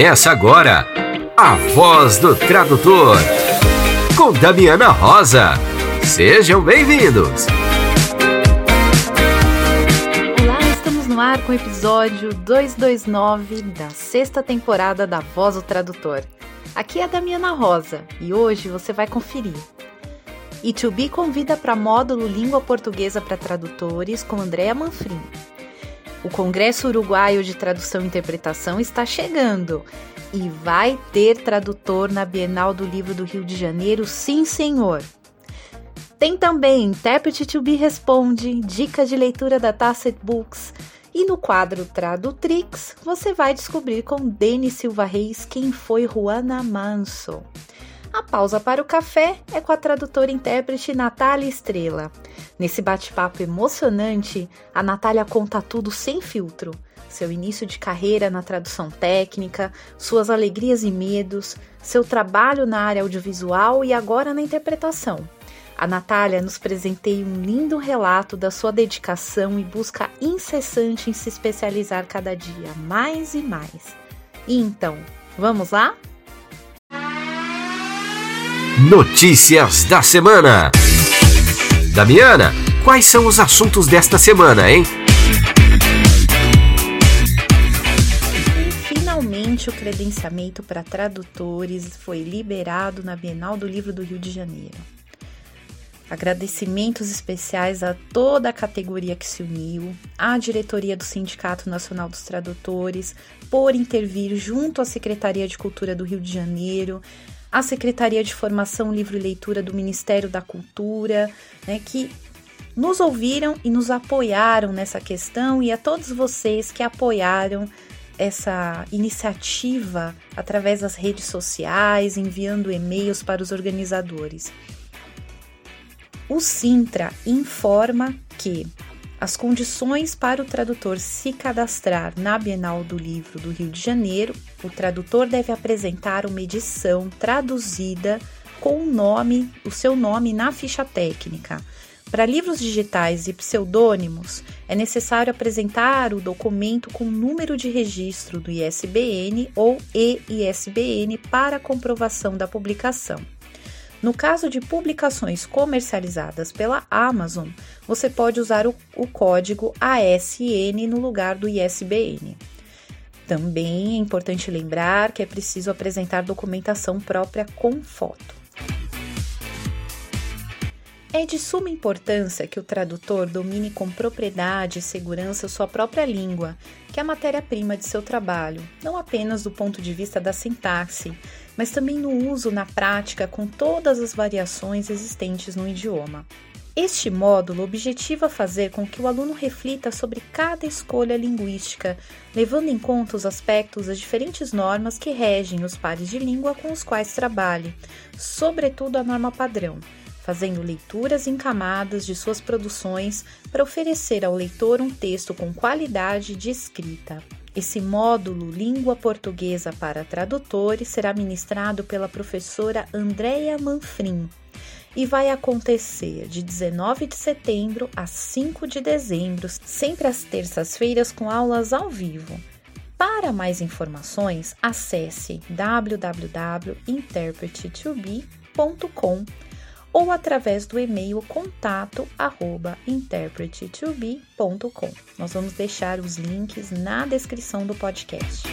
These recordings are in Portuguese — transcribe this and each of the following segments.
Começa agora a Voz do Tradutor com Damiana Rosa. Sejam bem-vindos. Olá, estamos no ar com o episódio 229 da sexta temporada da Voz do Tradutor. Aqui é a Damiana Rosa e hoje você vai conferir. E2B convida para módulo Língua Portuguesa para Tradutores com Andréa Manfrim. O Congresso Uruguaio de Tradução e Interpretação está chegando e vai ter tradutor na Bienal do Livro do Rio de Janeiro, sim, senhor. Tem também Intérprete to Be Responde, dica de leitura da Tacit Books. E no quadro Tradutrix, você vai descobrir com Denis Silva Reis quem foi Juana Manso. A pausa para o café é com a tradutora e intérprete Natália Estrela. Nesse bate-papo emocionante, a Natália conta tudo sem filtro. Seu início de carreira na tradução técnica, suas alegrias e medos, seu trabalho na área audiovisual e agora na interpretação. A Natália nos presenteia um lindo relato da sua dedicação e busca incessante em se especializar cada dia mais e mais. E então, vamos lá? Notícias da semana. Damiana, quais são os assuntos desta semana, hein? Finalmente o credenciamento para tradutores foi liberado na Bienal do Livro do Rio de Janeiro. Agradecimentos especiais a toda a categoria que se uniu, à diretoria do Sindicato Nacional dos Tradutores, por intervir junto à Secretaria de Cultura do Rio de Janeiro, a Secretaria de Formação, Livro e Leitura do Ministério da Cultura, né, que nos ouviram e nos apoiaram nessa questão, e a todos vocês que apoiaram essa iniciativa através das redes sociais, enviando e-mails para os organizadores. O Sintra informa que as condições para o tradutor se cadastrar na Bienal do Livro do Rio de Janeiro, o tradutor deve apresentar uma edição traduzida com o nome, o seu nome na ficha técnica. Para livros digitais e pseudônimos, é necessário apresentar o documento com número de registro do ISBN ou EISBN para comprovação da publicação. No caso de publicações comercializadas pela Amazon, você pode usar o, o, código ASN no lugar do ISBN. Também é importante lembrar que é preciso apresentar documentação própria com foto. É de suma importância que o tradutor domine com propriedade e segurança sua própria língua, que é a matéria-prima de seu trabalho, não apenas do ponto de vista da sintaxe, mas também no uso na prática com todas as variações existentes no idioma. Este módulo objetiva fazer com que o aluno reflita sobre cada escolha linguística, levando em conta os aspectos das diferentes normas que regem os pares de língua com os quais trabalhe, sobretudo a norma padrão fazendo leituras em camadas de suas produções para oferecer ao leitor um texto com qualidade de escrita. Esse módulo Língua Portuguesa para Tradutores será ministrado pela professora Andréia Manfrim e vai acontecer de 19 de setembro a 5 de dezembro, sempre às terças-feiras com aulas ao vivo. Para mais informações, acesse www.interpretetobe.com ou através do e-mail contato arroba interpretetobe.com. Nós vamos deixar os links na descrição do podcast.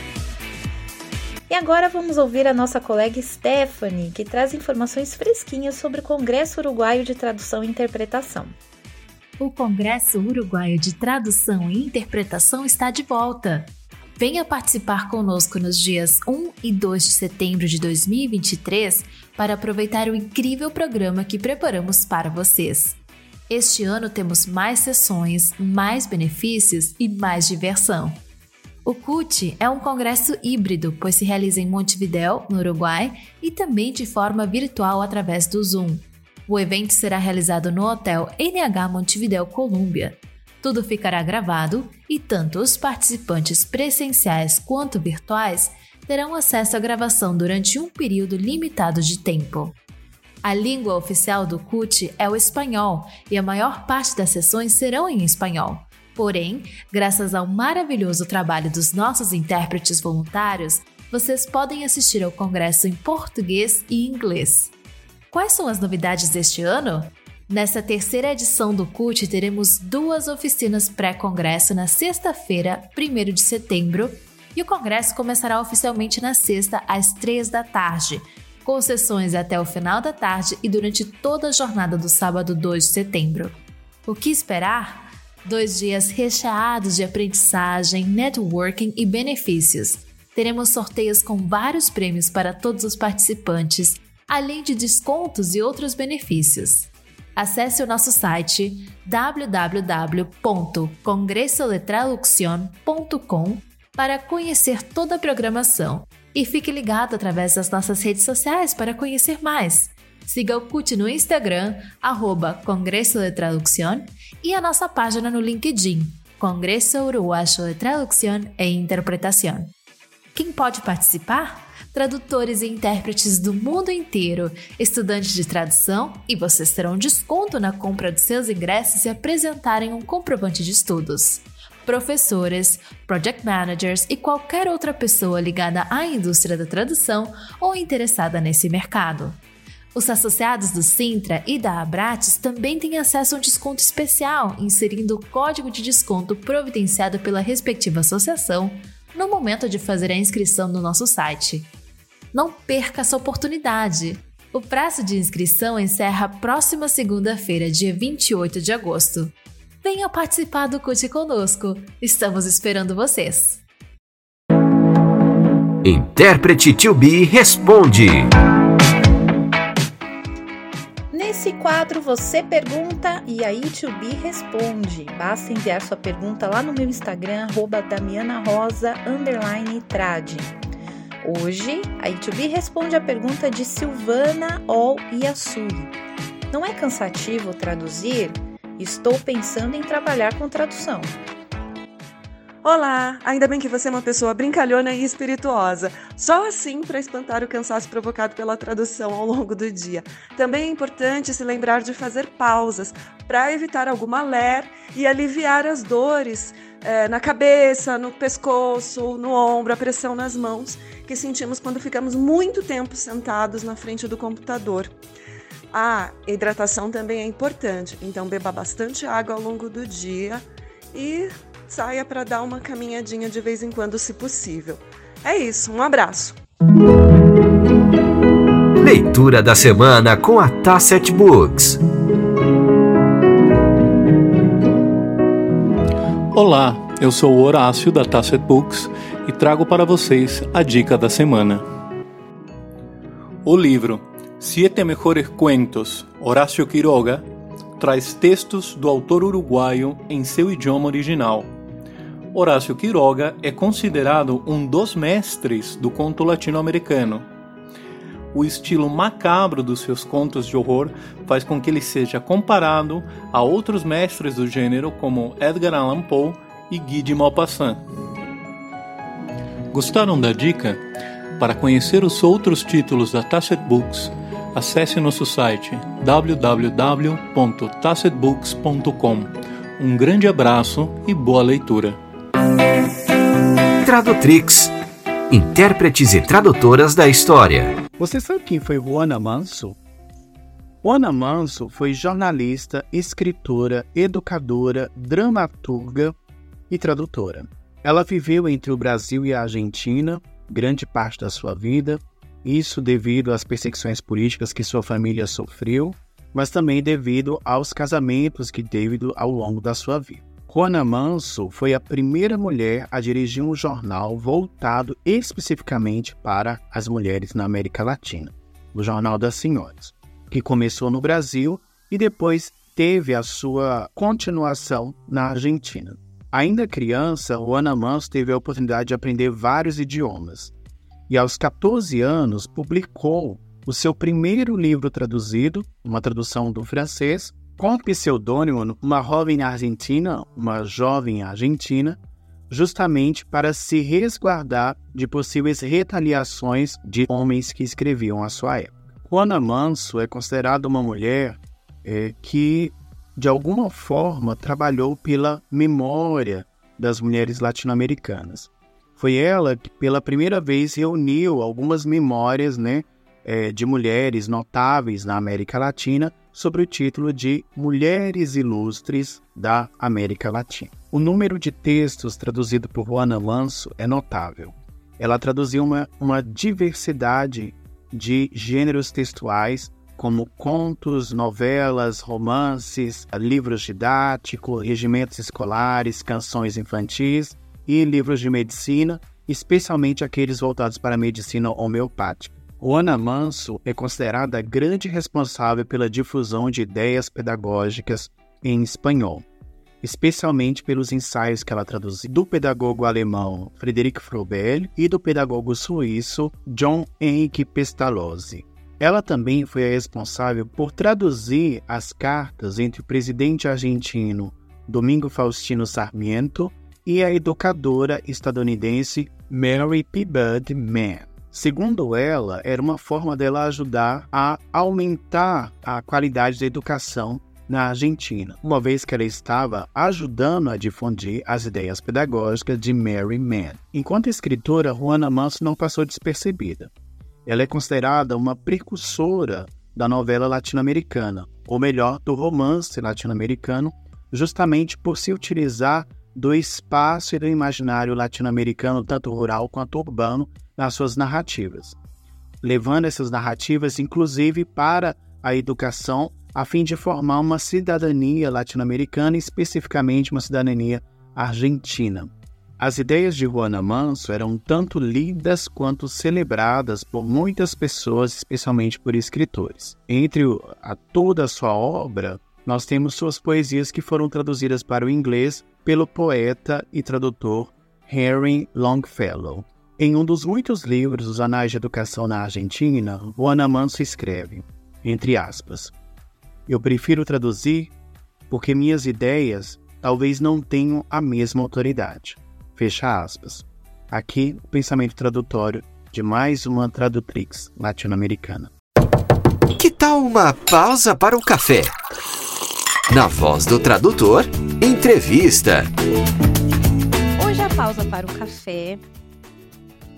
E agora vamos ouvir a nossa colega Stephanie, que traz informações fresquinhas sobre o Congresso Uruguaio de Tradução e Interpretação. O Congresso Uruguaio de Tradução e Interpretação está de volta. Venha participar conosco nos dias 1 e 2 de setembro de 2023 para aproveitar o incrível programa que preparamos para vocês. Este ano temos mais sessões, mais benefícios e mais diversão. O CUT é um congresso híbrido, pois se realiza em Montevidéu, no Uruguai, e também de forma virtual através do Zoom. O evento será realizado no Hotel NH Montevidéu Colômbia, tudo ficará gravado e tanto os participantes presenciais quanto virtuais terão acesso à gravação durante um período limitado de tempo. A língua oficial do CUT é o espanhol e a maior parte das sessões serão em espanhol. Porém, graças ao maravilhoso trabalho dos nossos intérpretes voluntários, vocês podem assistir ao congresso em português e inglês. Quais são as novidades deste ano? Nessa terceira edição do CUT, teremos duas oficinas pré-congresso na sexta-feira, 1 de setembro, e o congresso começará oficialmente na sexta, às 3 da tarde, com sessões até o final da tarde e durante toda a jornada do sábado 2 de setembro. O que esperar? Dois dias recheados de aprendizagem, networking e benefícios. Teremos sorteios com vários prêmios para todos os participantes, além de descontos e outros benefícios. Acesse o nosso site www.congressoletralucion.com para conhecer toda a programação e fique ligado através das nossas redes sociais para conhecer mais. Siga o CUT no Instagram, arroba Congresso de Traducción, e a nossa página no LinkedIn, Congresso Uruguayo de Traducción e Interpretación. Quem pode participar? Tradutores e intérpretes do mundo inteiro, estudantes de tradução, e vocês terão desconto na compra de seus ingressos se apresentarem um comprovante de estudos professores, project managers e qualquer outra pessoa ligada à indústria da tradução ou interessada nesse mercado. Os associados do Sintra e da Abrates também têm acesso a um desconto especial, inserindo o código de desconto providenciado pela respectiva associação no momento de fazer a inscrição no nosso site. Não perca essa oportunidade! O prazo de inscrição encerra próxima segunda-feira, dia 28 de agosto. Venha participar do CUT conosco. Estamos esperando vocês. Intérprete to be responde. Nesse quadro você pergunta e a I2B responde. Basta enviar sua pergunta lá no meu Instagram, @damianarosa trad. Hoje, a I2B responde a pergunta de Silvana Ol Yasui. Não é cansativo traduzir? Estou pensando em trabalhar com tradução. Olá, ainda bem que você é uma pessoa brincalhona e espirituosa. Só assim para espantar o cansaço provocado pela tradução ao longo do dia. Também é importante se lembrar de fazer pausas para evitar alguma ler e aliviar as dores é, na cabeça, no pescoço, no ombro, a pressão nas mãos que sentimos quando ficamos muito tempo sentados na frente do computador. A hidratação também é importante, então beba bastante água ao longo do dia e saia para dar uma caminhadinha de vez em quando, se possível. É isso, um abraço. Leitura da semana com a Tasset Books. Olá, eu sou o Horácio da Tasset Books e trago para vocês a dica da semana. O livro Siete Mejores Cuentos, Horácio Quiroga, traz textos do autor uruguaio em seu idioma original. Horácio Quiroga é considerado um dos mestres do conto latino-americano. O estilo macabro dos seus contos de horror faz com que ele seja comparado a outros mestres do gênero como Edgar Allan Poe e Guy de Maupassant. Gostaram da dica? Para conhecer os outros títulos da Tasset Books, acesse nosso site www.tacitbooks.com. Um grande abraço e boa leitura. Tradutrix Intérpretes e tradutoras da história. Você sabe quem foi Juana Manso? Juana Manso foi jornalista, escritora, educadora, dramaturga e tradutora. Ela viveu entre o Brasil e a Argentina grande parte da sua vida isso devido às perseguições políticas que sua família sofreu, mas também devido aos casamentos que teve ao longo da sua vida. Juana Manso foi a primeira mulher a dirigir um jornal voltado especificamente para as mulheres na América Latina, o Jornal das Senhoras, que começou no Brasil e depois teve a sua continuação na Argentina. Ainda criança, Juana Manso teve a oportunidade de aprender vários idiomas, e aos 14 anos publicou o seu primeiro livro traduzido, uma tradução do francês, com pseudônimo Uma Jovem Argentina, uma jovem argentina, justamente para se resguardar de possíveis retaliações de homens que escreviam à sua época. Juana Manso é considerada uma mulher é, que, de alguma forma, trabalhou pela memória das mulheres latino-americanas. Foi ela que pela primeira vez reuniu algumas memórias né, é, de mulheres notáveis na América Latina sobre o título de Mulheres Ilustres da América Latina. O número de textos traduzido por Juana Manso é notável. Ela traduziu uma, uma diversidade de gêneros textuais, como contos, novelas, romances, livros didáticos, regimentos escolares, canções infantis e livros de medicina, especialmente aqueles voltados para a medicina homeopática. Juana Manso é considerada grande responsável pela difusão de ideias pedagógicas em espanhol, especialmente pelos ensaios que ela traduziu do pedagogo alemão Frederic Froebel e do pedagogo suíço John Henrique Pestalozzi. Ela também foi a responsável por traduzir as cartas entre o presidente argentino Domingo Faustino Sarmiento e a educadora estadunidense Mary P. Mann. Segundo ela, era uma forma dela ajudar a aumentar a qualidade da educação na Argentina, uma vez que ela estava ajudando a difundir as ideias pedagógicas de Mary Mann. Enquanto escritora, Juana Manso não passou despercebida. Ela é considerada uma precursora da novela latino-americana, ou melhor, do romance latino-americano, justamente por se utilizar do espaço e do imaginário latino-americano, tanto rural quanto urbano, nas suas narrativas, levando essas narrativas, inclusive, para a educação, a fim de formar uma cidadania latino-americana, especificamente uma cidadania argentina. As ideias de Juana Manso eram tanto lidas quanto celebradas por muitas pessoas, especialmente por escritores. Entre a toda a sua obra, nós temos suas poesias que foram traduzidas para o inglês pelo poeta e tradutor Henry Longfellow. Em um dos muitos livros dos Anais de Educação na Argentina, Juana Manso escreve, entre aspas, Eu prefiro traduzir porque minhas ideias talvez não tenham a mesma autoridade. Fecha aspas. Aqui o pensamento tradutório de mais uma tradutrix latino-americana. Que tal uma pausa para o café? Na voz do tradutor, entrevista. Hoje a pausa para o café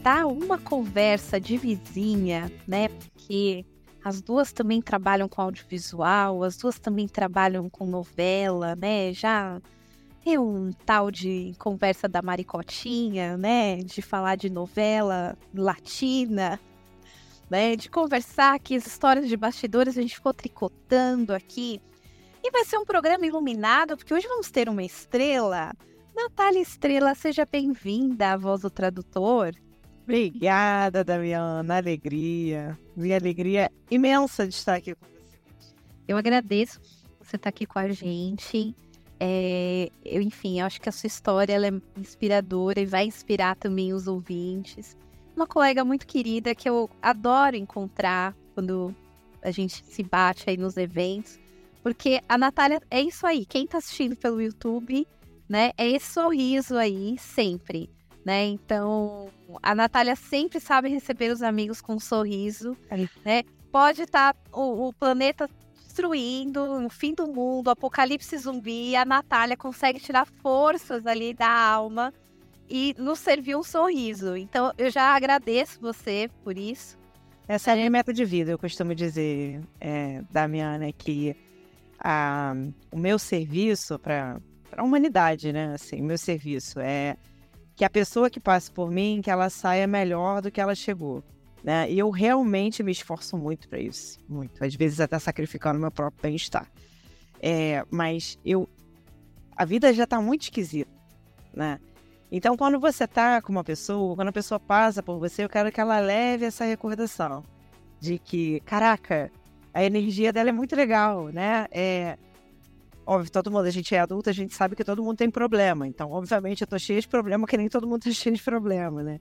tá uma conversa de vizinha, né? Porque as duas também trabalham com audiovisual, as duas também trabalham com novela, né? Já é um tal de conversa da maricotinha, né? De falar de novela latina, né? De conversar aqui as histórias de bastidores, a gente ficou tricotando aqui e vai ser um programa iluminado, porque hoje vamos ter uma estrela. Natália Estrela, seja bem-vinda à Voz do Tradutor. Obrigada, Damiana. Alegria. Minha alegria imensa de estar aqui com você. Eu agradeço você estar aqui com a gente. É, eu, enfim, eu acho que a sua história é inspiradora e vai inspirar também os ouvintes. Uma colega muito querida que eu adoro encontrar quando a gente se bate aí nos eventos. Porque a Natália é isso aí. Quem tá assistindo pelo YouTube, né? É esse sorriso aí, sempre. Né? Então, a Natália sempre sabe receber os amigos com um sorriso, né? Pode estar tá o, o, planeta destruindo, o fim do mundo, apocalipse zumbi, a Natália consegue tirar forças ali da alma e nos servir um sorriso. Então, eu já agradeço você por isso. Essa é a minha meta de vida, eu costumo dizer, é, Damiana, que a, o meu serviço para a humanidade, né? Assim, o meu serviço é que a pessoa que passe por mim, que ela saia melhor do que ela chegou. Né? E eu realmente me esforço muito para isso, muito. Às vezes até sacrificando meu próprio bem-estar. É, mas eu, a vida já está muito esquisita, né? Então, quando você tá com uma pessoa, quando a pessoa passa por você, eu quero que ela leve essa recordação de que, caraca, a energia dela é muito legal, né? É, óbvio, todo mundo, a gente é adulto, a gente sabe que todo mundo tem problema. Então, obviamente, eu tô cheia de problema, que nem todo mundo tá cheio de problema, né?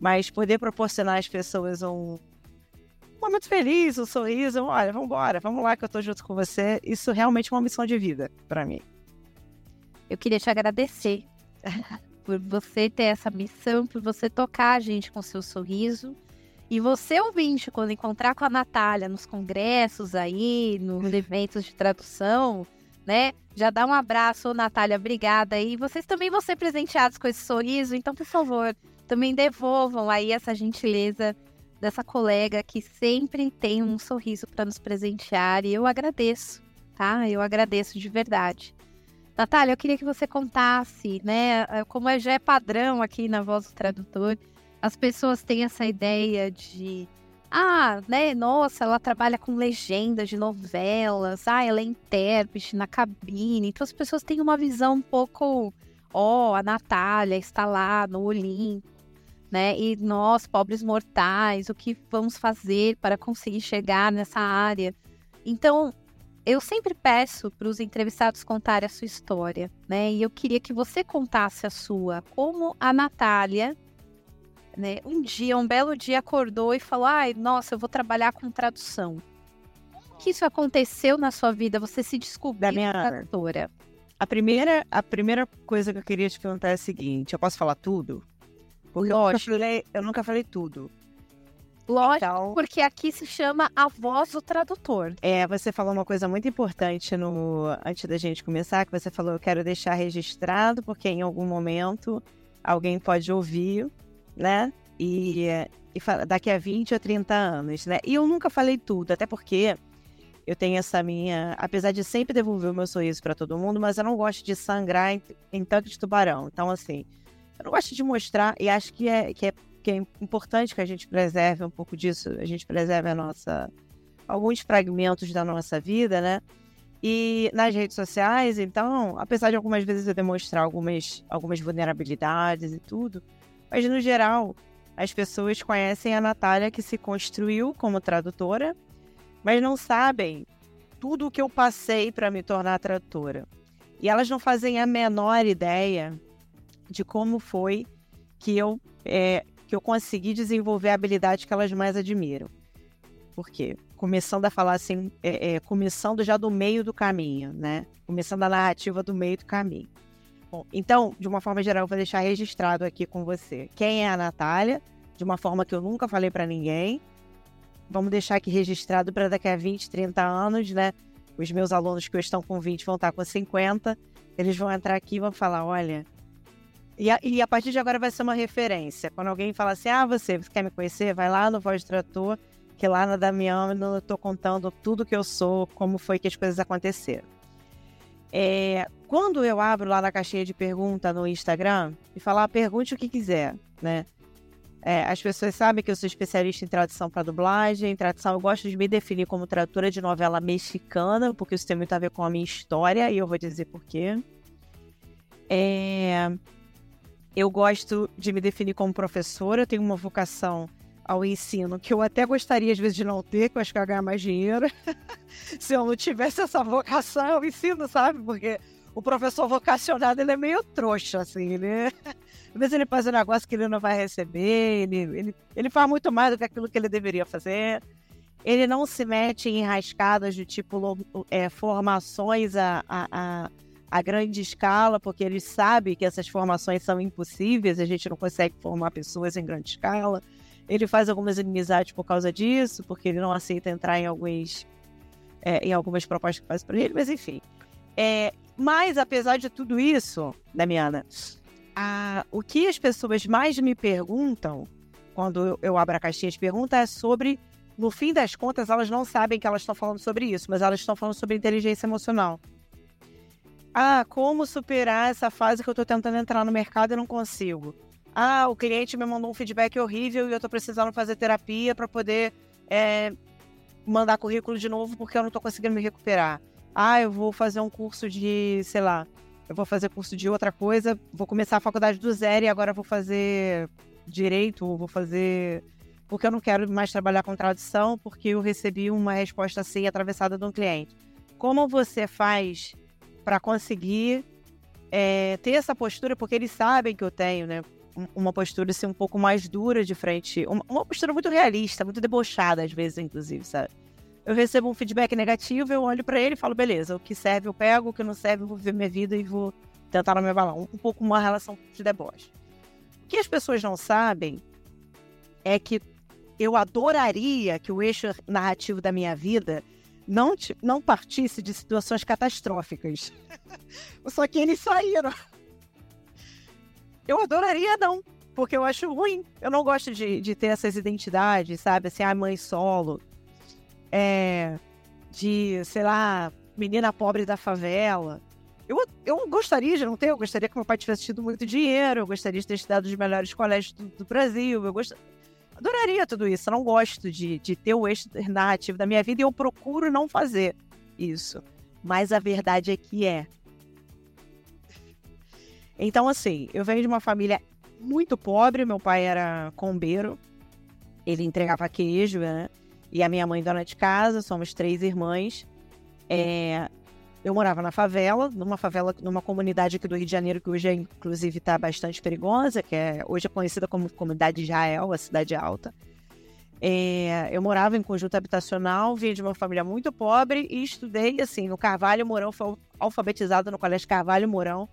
Mas poder proporcionar às pessoas um, um momento feliz, um sorriso, olha, vamos embora, vamos lá que eu tô junto com você. Isso realmente é uma missão de vida para mim. Eu queria te agradecer por você ter essa missão, por você tocar a gente com seu sorriso e você, ouvinte, quando encontrar com a Natália nos congressos aí, nos eventos de tradução, né? Já dá um abraço, Natália, obrigada. E vocês também vão ser presenteados com esse sorriso, então, por favor, também devolvam aí essa gentileza dessa colega que sempre tem um sorriso para nos presentear e eu agradeço, tá? Eu agradeço de verdade. Natália, eu queria que você contasse, né? Como já é padrão aqui na Voz do Tradutor, as pessoas têm essa ideia de ah, né, nossa, ela trabalha com legendas de novelas, ah, ela é intérprete na cabine. Então as pessoas têm uma visão um pouco, ó, oh, a Natália está lá no Olimpo, né? E nós, pobres mortais, o que vamos fazer para conseguir chegar nessa área? Então, eu sempre peço para os entrevistados contarem a sua história, né? E eu queria que você contasse a sua, como a Natália né, um dia, um belo dia, acordou e falou: ai, nossa, eu vou trabalhar com tradução. Como que isso aconteceu na sua vida? Você se descobriu da minha tradutora? A primeira, a primeira coisa que eu queria te perguntar é a seguinte: eu posso falar tudo? Porque Lógico. Eu, nunca falei, eu nunca falei tudo. Lógico, então, porque aqui se chama a voz do tradutor. É, você falou uma coisa muito importante no antes da gente começar, que você falou, eu quero deixar registrado, porque em algum momento alguém pode ouvir né? E, e daqui a 20 ou 30 anos, né? E eu nunca falei tudo, até porque eu tenho essa minha. Apesar de sempre devolver o meu sorriso para todo mundo, mas eu não gosto de sangrar em, em tanque de tubarão. Então, assim, eu não gosto de mostrar, e acho que é, que é, que é importante que a gente preserve um pouco disso, a gente preserve a nossa. alguns fragmentos da nossa vida, né? E nas redes sociais, então, apesar de algumas vezes eu demonstrar algumas, algumas vulnerabilidades e tudo, mas, no geral, as pessoas conhecem a Natália que se construiu como tradutora, mas não sabem tudo o que eu passei para me tornar tradutora. E elas não fazem a menor ideia de como foi que eu, é, que eu consegui desenvolver a habilidade que elas mais admiram. Por quê? Começando a falar assim, é, é, começando já do meio do caminho, né? Começando a narrativa do meio do caminho. Bom, então, de uma forma geral, eu vou deixar registrado aqui com você quem é a Natália, de uma forma que eu nunca falei para ninguém. Vamos deixar aqui registrado para daqui a 20, 30 anos, né? Os meus alunos que estão com 20 vão estar com 50. Eles vão entrar aqui e vão falar: olha. E a, e a partir de agora vai ser uma referência. Quando alguém fala assim: ah, você, você quer me conhecer? Vai lá no Voz do Trator, que lá na Damiano eu estou contando tudo que eu sou, como foi que as coisas aconteceram. É, quando eu abro lá na caixinha de pergunta no Instagram e falar, pergunte o que quiser, né? É, as pessoas sabem que eu sou especialista em tradução para dublagem. Em tradução, eu gosto de me definir como tradutora de novela mexicana, porque isso tem muito a ver com a minha história e eu vou dizer por quê. É, eu gosto de me definir como professora, eu tenho uma vocação ao ensino, que eu até gostaria às vezes de não ter, que eu acho que eu ia ganhar mais dinheiro. Se eu não tivesse essa vocação ao ensino, sabe? Porque o professor vocacionado, ele é meio trouxa, assim, né? Às vezes ele faz um negócio que ele não vai receber, ele, ele, ele faz muito mais do que aquilo que ele deveria fazer. Ele não se mete em enrascadas de tipo é, formações a, a, a, a grande escala, porque ele sabe que essas formações são impossíveis, a gente não consegue formar pessoas em grande escala. Ele faz algumas inimizades por causa disso, porque ele não aceita entrar em alguns é, em algumas propostas que faz para ele, mas enfim. É, mas apesar de tudo isso, Damiana, a, o que as pessoas mais me perguntam quando eu, eu abro a caixinha de perguntas é sobre, no fim das contas, elas não sabem que elas estão falando sobre isso, mas elas estão falando sobre inteligência emocional. Ah, como superar essa fase que eu estou tentando entrar no mercado e não consigo? Ah, o cliente me mandou um feedback horrível e eu estou precisando fazer terapia para poder é, mandar currículo de novo porque eu não estou conseguindo me recuperar. Ah, eu vou fazer um curso de, sei lá, eu vou fazer curso de outra coisa, vou começar a faculdade do zero e agora vou fazer direito, vou fazer. Porque eu não quero mais trabalhar com tradução, porque eu recebi uma resposta assim atravessada de um cliente. Como você faz para conseguir é, ter essa postura? Porque eles sabem que eu tenho, né? Uma postura assim, um pouco mais dura de frente, uma, postura muito realista, muito debochada às vezes, inclusive, sabe? Eu recebo um feedback negativo, eu olho para ele e falo, beleza, o que serve eu pego, o que não serve eu vou viver minha vida e vou tentar não me abalar. Um, um pouco uma relação de deboche. O que as pessoas não sabem é que eu adoraria que o eixo narrativo da minha vida não, não partisse de situações catastróficas. Só que eles saíram. Eu adoraria não. porque eu acho ruim. Eu não gosto de, de ter essas identidades, sabe? Assim, a mãe solo. É. De, sei lá, menina pobre da favela. Eu, eu gostaria de não ter, eu gostaria que meu pai tivesse tido muito dinheiro, eu gostaria de ter estudado nos melhores colégios do, do Brasil, eu gost... adoraria tudo isso. Eu não gosto de, de ter o eixo narrativo da minha vida e eu procuro não fazer isso. Mas a verdade é que é. Então, assim, eu venho de uma família muito pobre, meu pai era combeiro, ele entregava queijo, né? E a minha mãe dona de casa, somos três irmãs. É, eu morava na favela, numa favela, numa comunidade aqui do Rio de Janeiro, que hoje, é, inclusive, está bastante perigosa, que é, hoje é conhecida como Comunidade de Israel, a cidade alta. É, eu morava em conjunto habitacional, vim de uma família muito pobre e estudei, assim, no Carvalho Mourão, fui alfabetizada no Colégio Carvalho Mourão.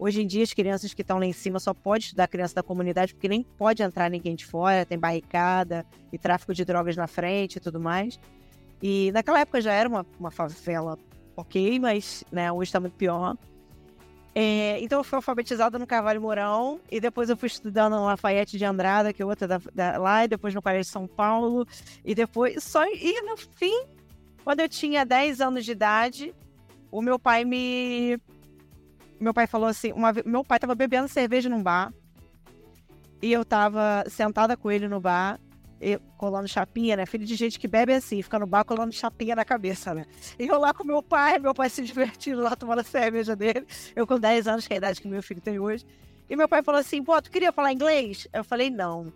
Hoje em dia, as crianças que estão lá em cima só pode estudar criança da comunidade, porque nem pode entrar ninguém de fora, tem barricada e tráfico de drogas na frente e tudo mais. E naquela época já era uma, uma favela ok, mas né, hoje está muito pior. É, então eu fui alfabetizada no Carvalho Mourão e depois eu fui estudando no Lafayette de Andrada, que é outra da, da, lá, e depois no Colégio de São Paulo, e depois só e no fim, quando eu tinha 10 anos de idade, o meu pai me meu pai falou assim, uma, meu pai estava bebendo cerveja num bar e eu estava sentada com ele no bar colando chapinha, né? Filho de gente que bebe assim, fica no bar colando chapinha na cabeça, né? E eu lá com meu pai, meu pai se divertindo lá, tomando cerveja dele. Eu com 10 anos, que é a idade que meu filho tem hoje. E meu pai falou assim: pô, tu queria falar inglês? Eu falei: não.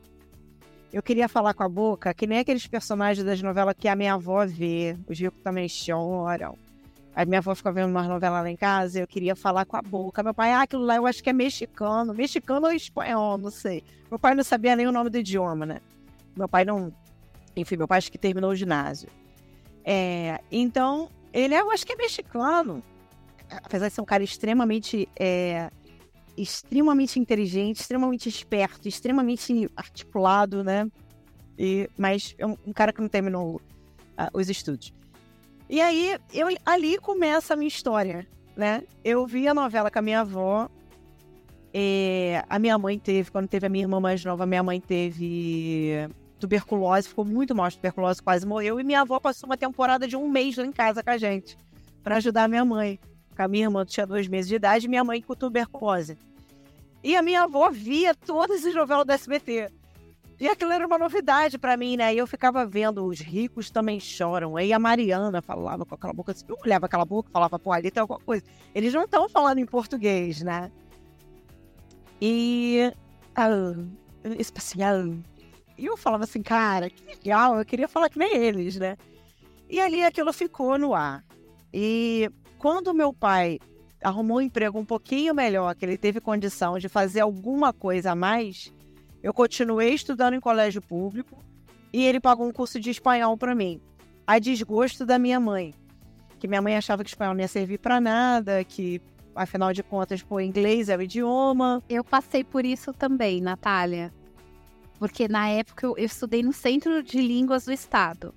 Eu queria falar com a boca, que nem aqueles personagens das novelas que a minha avó vê. Os ricos também choram. A minha avó fica vendo uma novela lá em casa, eu queria falar com a boca. Meu pai, ah, aquilo lá eu acho que é mexicano. Mexicano ou espanhol, não sei. Meu pai não sabia nem o nome do idioma, né? Meu pai não. Enfim, meu pai acho que terminou o ginásio. É, então, ele é, eu acho que é mexicano. Apesar de ser um cara extremamente. É, extremamente inteligente, extremamente esperto, extremamente articulado, né? E, mas é um, um cara que não terminou uh, os estudos. E aí, eu, ali começa a minha história, né? Eu vi a novela com a minha avó. É, a minha mãe teve, quando teve a minha irmã mais nova, minha mãe teve tuberculose, ficou muito mal de tuberculose, quase morreu. E minha avó passou uma temporada de um mês lá em casa com a gente, para ajudar a minha mãe. A minha irmã tinha dois meses de idade e minha mãe com tuberculose. E a minha avó via todas as novelas do SBT. E aquilo era uma novidade para mim, né? E eu ficava vendo, os ricos também choram. Aí a Mariana falava com aquela boca assim, eu olhava aquela boca falava, pô, ali tem alguma coisa. Eles não estão falando em português, né? E. Ah, especial e eu falava assim, cara, que legal, eu queria falar que nem eles, né? E ali aquilo ficou no ar. E quando meu pai arrumou um emprego um pouquinho melhor, que ele teve condição de fazer alguma coisa a mais, eu continuei estudando em colégio público e ele pagou um curso de espanhol para mim, a desgosto da minha mãe, que minha mãe achava que espanhol não ia servir para nada, que afinal de contas, pô, inglês é o idioma. Eu passei por isso também, Natália. Porque na época eu, eu estudei no Centro de Línguas do Estado.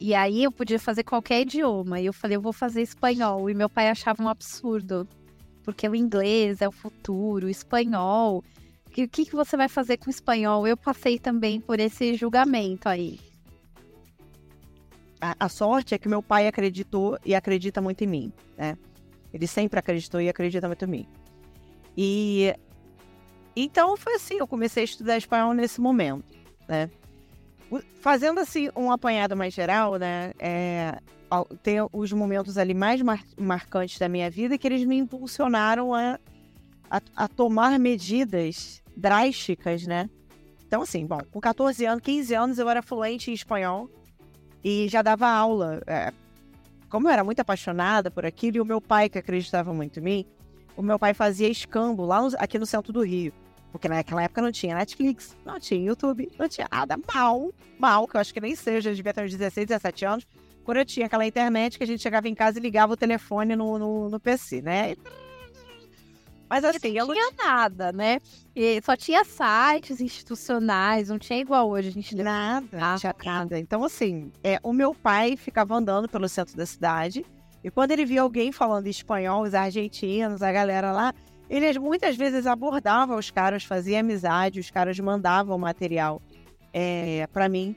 E aí eu podia fazer qualquer idioma. E eu falei, eu vou fazer espanhol. E meu pai achava um absurdo. Porque o inglês é o futuro, o espanhol. O que, que você vai fazer com o espanhol? Eu passei também por esse julgamento aí. A, a, sorte é que meu pai acreditou e acredita muito em mim, né? Ele sempre acreditou e acredita muito em mim. E então foi assim, eu comecei a estudar espanhol nesse momento, né? Fazendo assim um apanhado mais geral, né? É, tem os momentos ali mais mar marcantes da minha vida que eles me impulsionaram a, a, a, tomar medidas drásticas, né? Então, assim, bom, com 14 anos, 15 anos eu era fluente em espanhol e já dava aula. É, como eu era muito apaixonada por aquilo e o meu pai, que acreditava muito em mim, o meu pai fazia escambo lá no, aqui no centro do Rio. Porque naquela época não tinha Netflix, não tinha YouTube, não tinha nada. Mal, mal, que eu acho que nem seja, devia ter uns 16, 17 anos. Quando eu tinha aquela internet que a gente chegava em casa e ligava o telefone no, no, no PC, né? Mas assim, não tinha nada, né? E só tinha sites institucionais, não tinha igual hoje, a gente nada, ah, tinha nada. Então assim, é, o meu pai ficava andando pelo centro da cidade e quando ele via alguém falando espanhol, os argentinos, a galera lá, Eles muitas vezes abordavam os caras, fazia amizade, os caras mandavam material é, para mim,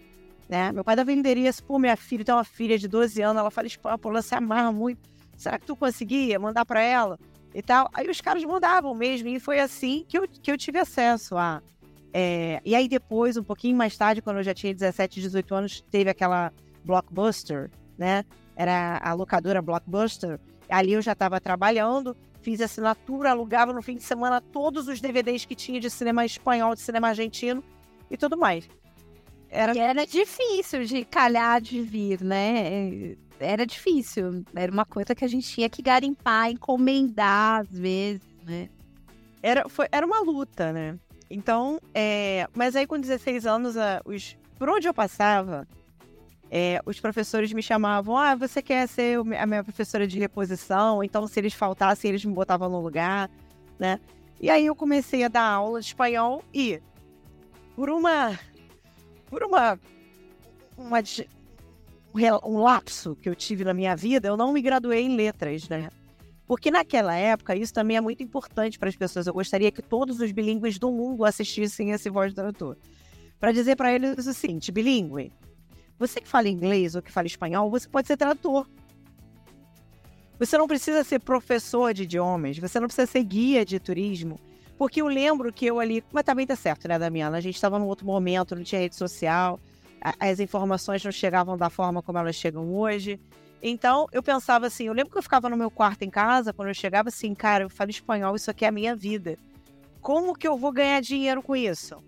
né? Meu pai dava endereço, pô, minha filha tem uma filha de 12 anos, ela fala espanhol, ela se amarra muito. Será que tu conseguia mandar para ela? E tal. Aí os caras mandavam mesmo, e foi assim que eu, que eu tive acesso a. É, e aí depois, um pouquinho mais tarde, quando eu já tinha 17, 18 anos, teve aquela Blockbuster, né? Era a locadora Blockbuster. Ali eu já estava trabalhando, fiz assinatura, alugava no fim de semana todos os DVDs que tinha de cinema espanhol, de cinema argentino e tudo mais. Era... Era difícil de calhar de vir, né? Era difícil. Era uma coisa que a gente tinha que garimpar, encomendar às vezes, né? Era, foi, era uma luta, né? Então, é... mas aí com 16 anos, a, os, por onde eu passava, é, os professores me chamavam, ah, você quer ser a minha professora de reposição? Então, se eles faltassem, eles me botavam no lugar, né? E aí eu comecei a dar aula de espanhol e, por uma por uma, uma um lapso que eu tive na minha vida, eu não me graduei em letras, né? Porque naquela época, isso também é muito importante para as pessoas. Eu gostaria que todos os bilíngues do mundo assistissem esse Voz do Tradutor. Para dizer para eles o seguinte: bilíngue, você que fala inglês ou que fala espanhol, você pode ser tradutor. Você não precisa ser professor de idiomas, você não precisa ser guia de turismo, porque eu lembro que eu ali. Mas também tá certo, né, Damiana? A gente estava num outro momento, não tinha rede social, as informações não chegavam da forma como elas chegam hoje. Então, eu pensava assim, eu lembro que eu ficava no meu quarto em casa, quando eu chegava assim, cara, eu falo espanhol, isso aqui é a minha vida. Como que eu vou ganhar dinheiro com isso?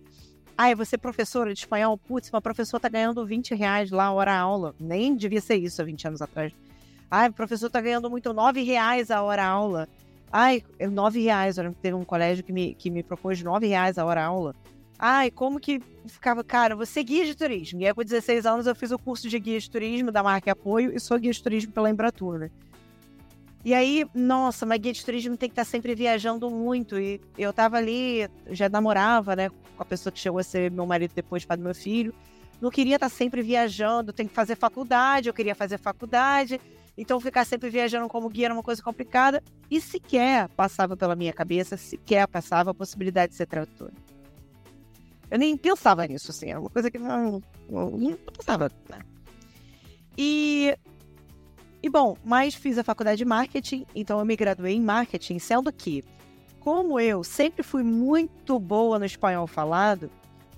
Ah, você professora de espanhol? Putz, uma professora tá ganhando 20 reais lá, hora aula. Nem devia ser isso há 20 anos atrás. Ah, o professor tá ganhando muito 9 reais a hora aula. Ai, nove reais. Teve um colégio que me, que me propôs nove reais a hora aula. Ai, como que ficava, cara, você guia de turismo. E aí, com 16 anos, eu fiz o curso de guia de turismo da marca Apoio e sou guia de turismo pela Embratur, né? E aí, nossa, mas guia de turismo tem que estar sempre viajando muito. E eu tava ali, já namorava, né, com a pessoa que chegou a ser meu marido depois, pai do meu filho. Não queria estar sempre viajando, tem que fazer faculdade, eu queria fazer faculdade. Então, ficar sempre viajando como guia era uma coisa complicada e sequer passava pela minha cabeça, sequer passava a possibilidade de ser tradutor. Eu nem pensava nisso, assim, era uma coisa que não, não, não passava. Né? E, e, bom, mas fiz a faculdade de marketing, então eu me graduei em marketing, sendo que, como eu sempre fui muito boa no espanhol falado,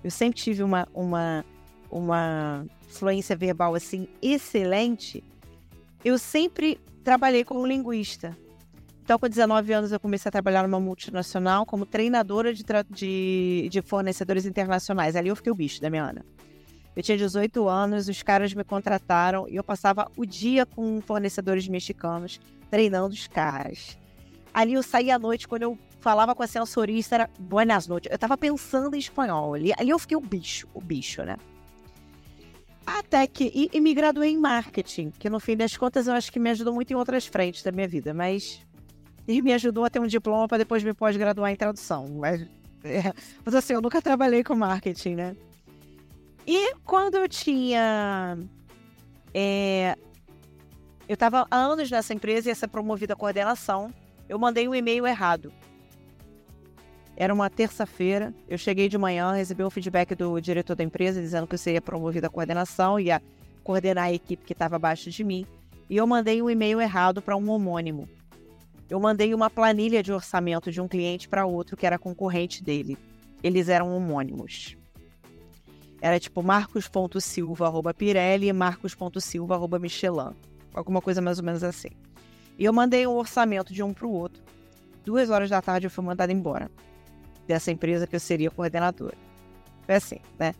eu sempre tive uma, uma, uma fluência verbal, assim, excelente, eu sempre trabalhei como linguista. Então, com 19 anos, eu comecei a trabalhar numa multinacional como treinadora de, de, de fornecedores internacionais. Ali eu fiquei o bicho da minha Ana. Eu tinha 18 anos, os caras me contrataram e eu passava o dia com fornecedores mexicanos, treinando os caras. Ali eu saía à noite, quando eu falava com a sensorista, era buenas noites. Eu tava pensando em espanhol. Ali, ali eu fiquei o bicho, o bicho, né? Até que. E, e, me graduei em marketing, que no fim das contas eu acho que me ajudou muito em outras frentes da minha vida, mas. E me ajudou a ter um diploma para depois me pós-graduar em tradução. Mas, é, mas assim, eu nunca trabalhei com marketing, né? E quando eu tinha. É, eu estava há anos nessa empresa e ser promovida coordenação. Eu mandei um e-mail errado. Era uma terça-feira, eu cheguei de manhã, recebi um feedback do diretor da empresa dizendo que eu seria promovido à coordenação, ia coordenar a equipe que estava abaixo de mim, e eu mandei um e-mail errado para um homônimo. Eu mandei uma planilha de orçamento de um cliente para outro que era concorrente dele. Eles eram homônimos. Era tipo marcos.silva.pirelli e marcos.silva.michelin. Alguma coisa mais ou menos assim. E eu mandei um orçamento de um para o outro. Duas horas da tarde eu fui mandado embora dessa empresa que eu seria coordenadora. Foi assim, né?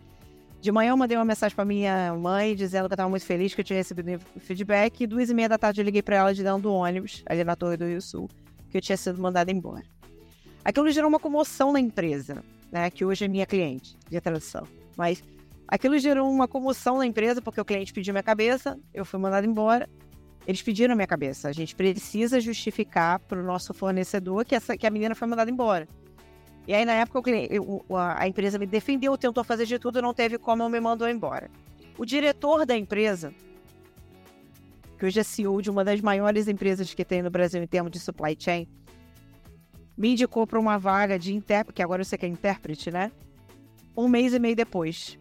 De manhã eu mandei uma mensagem para minha mãe dizendo que eu estava muito feliz que eu tinha recebido feedback. E duas e meia da tarde eu liguei para ela de dentro do ônibus, ali na Torre do Rio Sul, que eu tinha sido mandada embora. Aquilo gerou uma comoção na empresa, né? Que hoje é minha cliente de tradução. Mas aquilo gerou uma comoção na empresa porque o cliente pediu minha cabeça, eu fui mandada embora. Eles pediram minha cabeça. A gente precisa justificar para o nosso fornecedor que, essa, que a menina foi mandada embora. E aí, na época, o, a empresa me defendeu, tentou fazer de tudo, não teve como, me mandou embora. O diretor da empresa, que hoje é CEO de uma das maiores empresas que tem no Brasil em termos de supply chain, me indicou para uma vaga de intérprete, que agora você quer intérprete, né? Um mês e meio depois.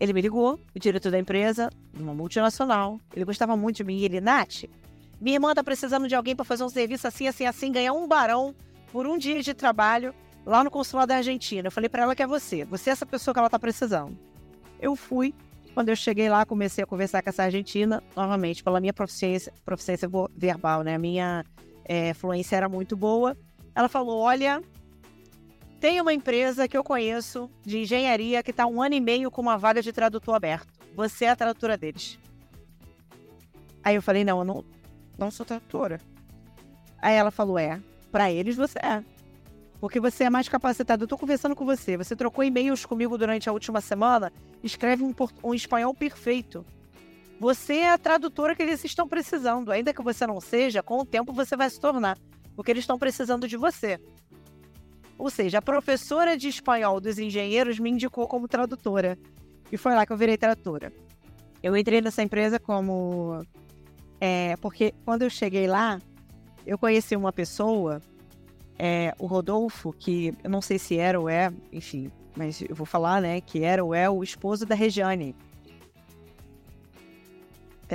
Ele me ligou, o diretor da empresa, uma multinacional. Ele gostava muito de mim. E ele, Nath, minha irmã tá precisando de alguém para fazer um serviço assim, assim, assim, ganhar um barão por um dia de trabalho lá no consulado da Argentina. Eu falei para ela que é você. Você é essa pessoa que ela tá precisando. Eu fui. Quando eu cheguei lá, comecei a conversar com essa argentina, novamente, pela minha proficiência, proficiência verbal, né? A minha é, fluência era muito boa. Ela falou: Olha, tem uma empresa que eu conheço de engenharia que está um ano e meio com uma vaga de tradutor aberto. Você é a tradutora deles. Aí eu falei: Não, eu não, não sou tradutora. Aí ela falou: É, para eles você é. Porque você é mais capacitado. Eu estou conversando com você. Você trocou e-mails comigo durante a última semana. Escreve um, um espanhol perfeito. Você é a tradutora que eles estão precisando. Ainda que você não seja, com o tempo você vai se tornar. Porque eles estão precisando de você. Ou seja, a professora de espanhol dos engenheiros me indicou como tradutora. E foi lá que eu virei tradutora. Eu entrei nessa empresa como. É, porque quando eu cheguei lá, eu conheci uma pessoa é, o Rodolfo, que eu não sei se era ou é, enfim, mas eu vou falar, né, que era ou é o esposo da Regiane.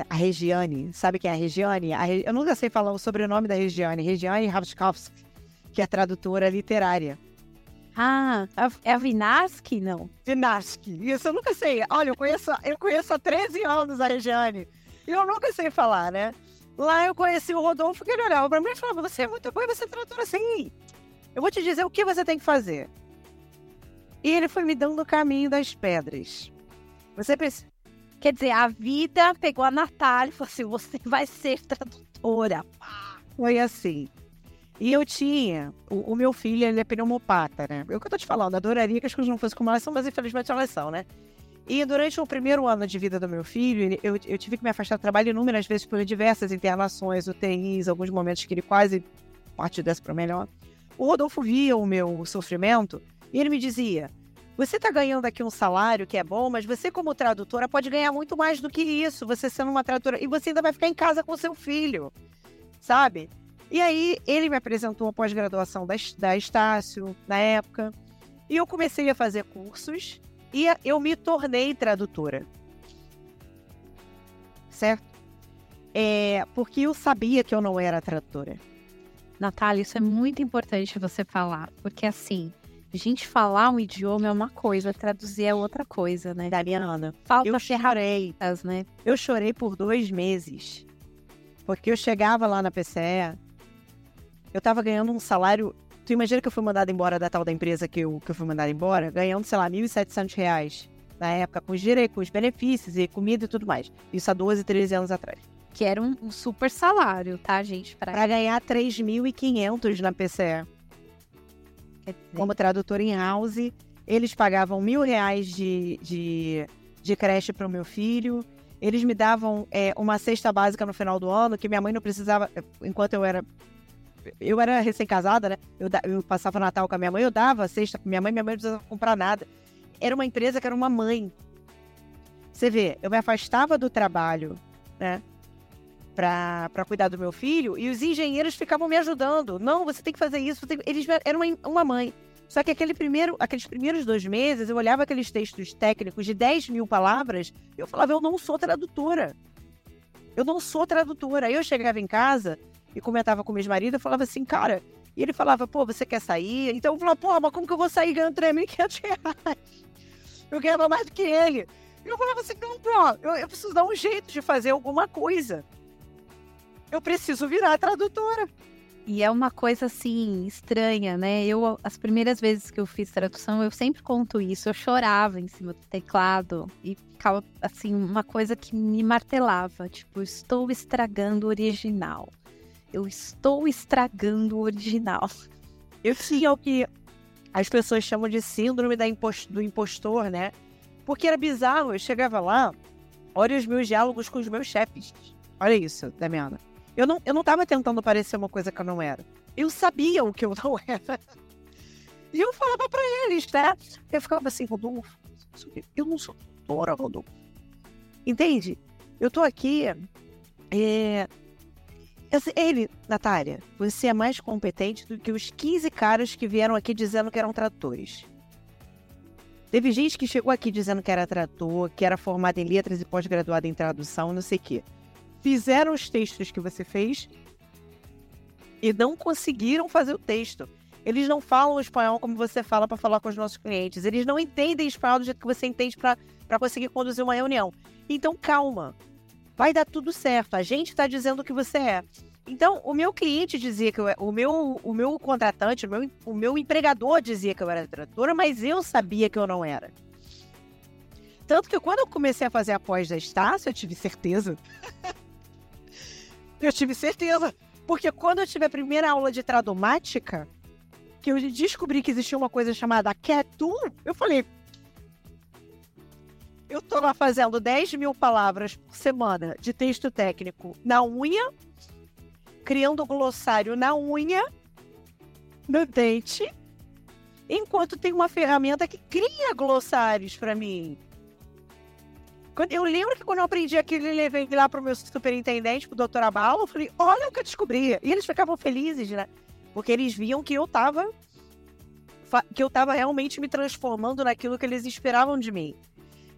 A Regiane, sabe quem é a Regiane? A Re... Eu nunca sei falar o sobrenome da Regiane, Regiane Ravskovsky, que é tradutora literária. Ah, é a Vinaski, não? Vinaski, isso eu nunca sei. Olha, eu conheço, eu conheço há 13 anos a Regiane, e eu nunca sei falar, né? Lá eu conheci o Rodolfo, que ele olhava pra mim e falava: Você é muito bom, você é tradutora assim. Eu vou te dizer o que você tem que fazer. E ele foi me dando o caminho das pedras. Você precisa. Quer dizer, a vida pegou a Natália e falou assim: Você vai ser tradutora. Foi assim. E eu tinha. O, o, meu filho, ele é pneumopata, né? O que eu tô te falando. Adoraria que as coisas não fossem como elas são, mas infelizmente elas são, né? E durante o primeiro ano de vida do meu filho, eu, eu tive que me afastar do trabalho inúmeras vezes por diversas internações, UTIs, alguns momentos que ele quase partiu dessa para melhor. O Rodolfo via o meu sofrimento e ele me dizia: Você está ganhando aqui um salário que é bom, mas você, como tradutora, pode ganhar muito mais do que isso, você sendo uma tradutora. E você ainda vai ficar em casa com seu filho, sabe? E aí ele me apresentou a pós-graduação da, da Estácio, na época, e eu comecei a fazer cursos e eu me tornei tradutora. Certo? É, porque eu sabia que eu não era tradutora. Natália, isso é muito importante você falar, porque assim, a gente falar um idioma é uma coisa, traduzir é outra coisa, né? Dariana, falta eu chorei, né? Eu chorei por dois meses, porque eu chegava lá na PCE, eu tava ganhando um salário Tu imagina que eu fui mandada embora da tal da empresa que eu, que eu fui mandada embora, ganhando, sei lá, R$ 1.700 na época, com os direitos, com os benefícios e comida e tudo mais. Isso há 12, 13 anos atrás. Que era um, um super salário, tá, gente? Pra, pra ganhar 3.500 na PCE. Como tradutor em house, eles pagavam mil reais de, de, de creche para o meu filho. Eles me davam é, uma cesta básica no final do ano, que minha mãe não precisava, enquanto eu era eu era recém-casada, né? Eu, eu passava Natal com a minha mãe, eu dava cesta pra minha mãe, minha mãe não precisava comprar nada. Era uma empresa que era uma mãe. Você vê, eu me afastava do trabalho, né? Pra cuidar do meu filho, e os engenheiros ficavam me ajudando. Não, você tem que fazer isso. Tem... Eles eram uma, uma mãe. Só que aquele primeiro, aqueles primeiros dois meses, eu olhava aqueles textos técnicos de 10 mil palavras, e eu falava, eu não sou tradutora. Eu não sou tradutora. Aí eu chegava em casa, e comentava com meu marido, eu falava assim, cara. E ele falava, pô, você quer sair? Então eu falava, pô, mas como que eu vou sair ganhando 3.500 reais? Eu ganhava mais do que ele. Eu falava assim, não, pô, eu, eu preciso dar um jeito de fazer alguma coisa. Eu preciso virar tradutora. E é uma coisa assim estranha, né? Eu as primeiras vezes que eu fiz tradução, eu sempre conto isso. Eu chorava em cima do teclado e ficava assim uma coisa que me martelava, tipo, estou estragando o original eu estou estragando o original. Eu tinha o que as pessoas chamam de síndrome da impost do impostor, né? Porque era bizarro, eu chegava lá, olha os meus diálogos com os meus chefes. Olha isso, Damiana. Eu não, eu não tava tentando parecer uma coisa que eu não era. Eu sabia o que eu não era. E eu falava para eles, né? Eu ficava assim, Rodolfo, eu não sou doutora, Rodolfo. Entende? Eu tô aqui é, Ele, Natália, você é mais competente do que os 15 caras que vieram aqui dizendo que eram tradutores. Teve gente que chegou aqui dizendo que era tradutor, que era formado em letras e pós-graduado em tradução, não sei o quê. Fizeram os textos que você fez e não conseguiram fazer o texto. Eles não falam espanhol como você fala para falar com os nossos clientes. Eles não entendem espanhol do jeito que você entende para conseguir conduzir uma reunião. Então, calma vai dar tudo certo. A gente está dizendo o que você é. Então, o meu cliente dizia que eu, o meu o meu contratante, o meu, o meu empregador dizia que eu era tradutora, mas eu sabia que eu não era. Tanto que quando eu comecei a fazer a pós da Estácio, eu tive certeza. eu tive certeza. Porque quando eu tive a primeira aula de tradomática, que eu descobri que existia uma coisa chamada CAT eu falei, eu tô lá fazendo 10 mil palavras por semana de texto técnico na unha, criando glossário na unha, no dente, enquanto tem uma ferramenta que cria glossários para mim. Eu lembro que quando eu aprendi aquilo, eu levei lá pro meu superintendente, pro doutor Abalo, eu falei, olha o que eu descobri. E eles ficavam felizes, né? Porque eles viam que eu tava que eu tava realmente me transformando naquilo que eles esperavam de mim.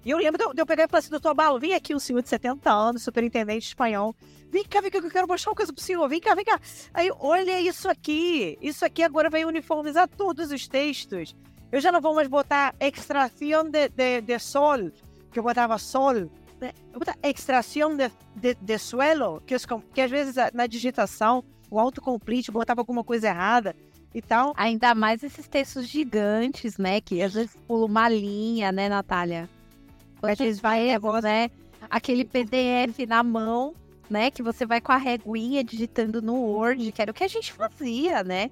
E eu lembro de eu, de eu pegar e falar assim, doutor Balo, vem aqui um senhor de 70 anos, superintendente espanhol. Vem cá, vem cá, que eu quero mostrar uma coisa pro senhor. Vem cá, vem cá. Aí, olha isso aqui. Isso aqui agora vai uniformizar todos os textos. Eu já não vou mais botar extração de, de, de sol, que eu botava sol. Né? Eu vou botar extração de, de, de suelo, que, os, que às vezes na digitação o autocomplete botava alguma coisa errada e tal. Ainda mais esses textos gigantes, né? Que às vezes pula uma linha, né, Natália? Quando vai, né? Aquele PDF na mão, né? Que você vai com a reguinha digitando no Word, que era o que a gente fazia, né?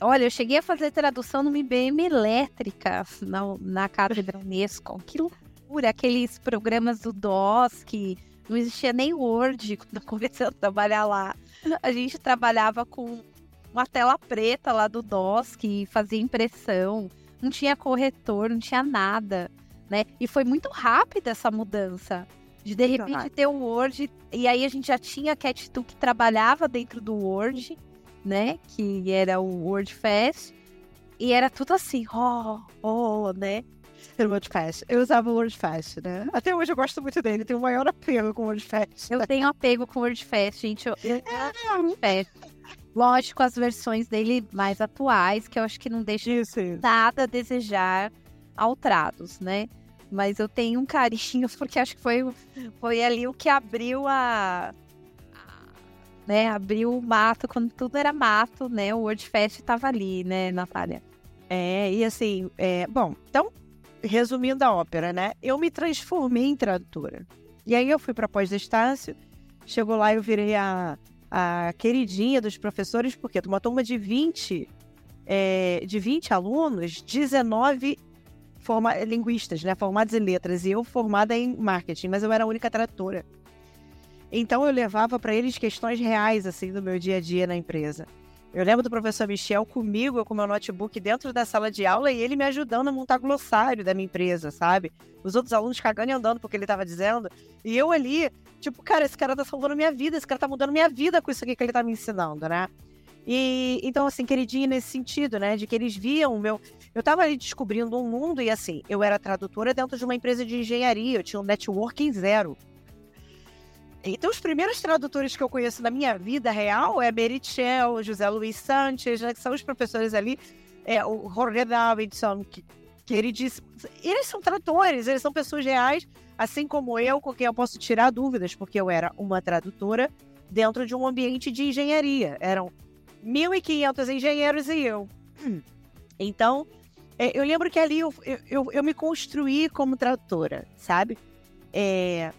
Olha, eu cheguei a fazer tradução numa IBM elétrica na, na cátedra Unesco. Que loucura! Aqueles programas do DOS que não existia nem Word quando eu comecei a trabalhar lá. A gente trabalhava com uma tela preta lá do DOS que fazia impressão não tinha corretor, não tinha nada, né? E foi muito rápida essa mudança. De de repente ter o Word, e aí a gente já tinha a Cat que trabalhava dentro do Word, né? Que era o WordFest. E era tudo assim, ó, oh, oh, né? Era o WordFest. Eu usava o WordFest, né? Até hoje eu gosto muito dele, tenho o maior apego com o WordFest. Eu tenho apego com o WordFest, gente. Eu, eu é. WordFest. Lógico, as versões dele mais atuais, que eu acho que não deixam isso, isso. nada a desejar alterados, né? Mas eu tenho um carinho, porque acho que foi, foi ali o que abriu a, né, abriu o mato quando tudo era mato, né? O WordFest estava ali, né, Natália? É, e assim, é, bom, então, resumindo a ópera, né? Eu me transformei em tradutora. E aí eu fui para pós-estácio, chegou lá eu virei a a queridinha dos professores, porque uma turma de 20, é, de 20 alunos, 19 forma, linguistas, né, formados em letras, e eu formada em marketing, mas eu era a única tradutora. Então eu levava para eles questões reais assim do meu dia a dia na empresa. Eu lembro do professor Michel comigo, eu com meu notebook dentro da sala de aula e ele me ajudando a montar glossário da minha empresa, sabe? Os outros alunos cagando e andando porque ele estava dizendo. E eu ali, tipo, cara, esse cara tá salvando minha vida, esse cara tá mudando minha vida com isso aqui que ele tá me ensinando, né? E então, assim, queridinha nesse sentido, né? De que eles viam o meu. Eu tava ali descobrindo um mundo e assim, eu era tradutora dentro de uma empresa de engenharia, eu tinha um networking zero. Então, os primeiros tradutores que eu conheço na minha vida real é Merichel, José Luiz Sanches, né, que são os professores ali, é, o Jorge Davidson, que, que ele disse. Eles são tradutores, eles são pessoas reais, assim como eu, com quem eu posso tirar dúvidas, porque eu era uma tradutora dentro de um ambiente de engenharia. Eram 1.500 engenheiros e eu. Então, é, eu lembro que ali eu, eu, eu me construí como tradutora, sabe? É,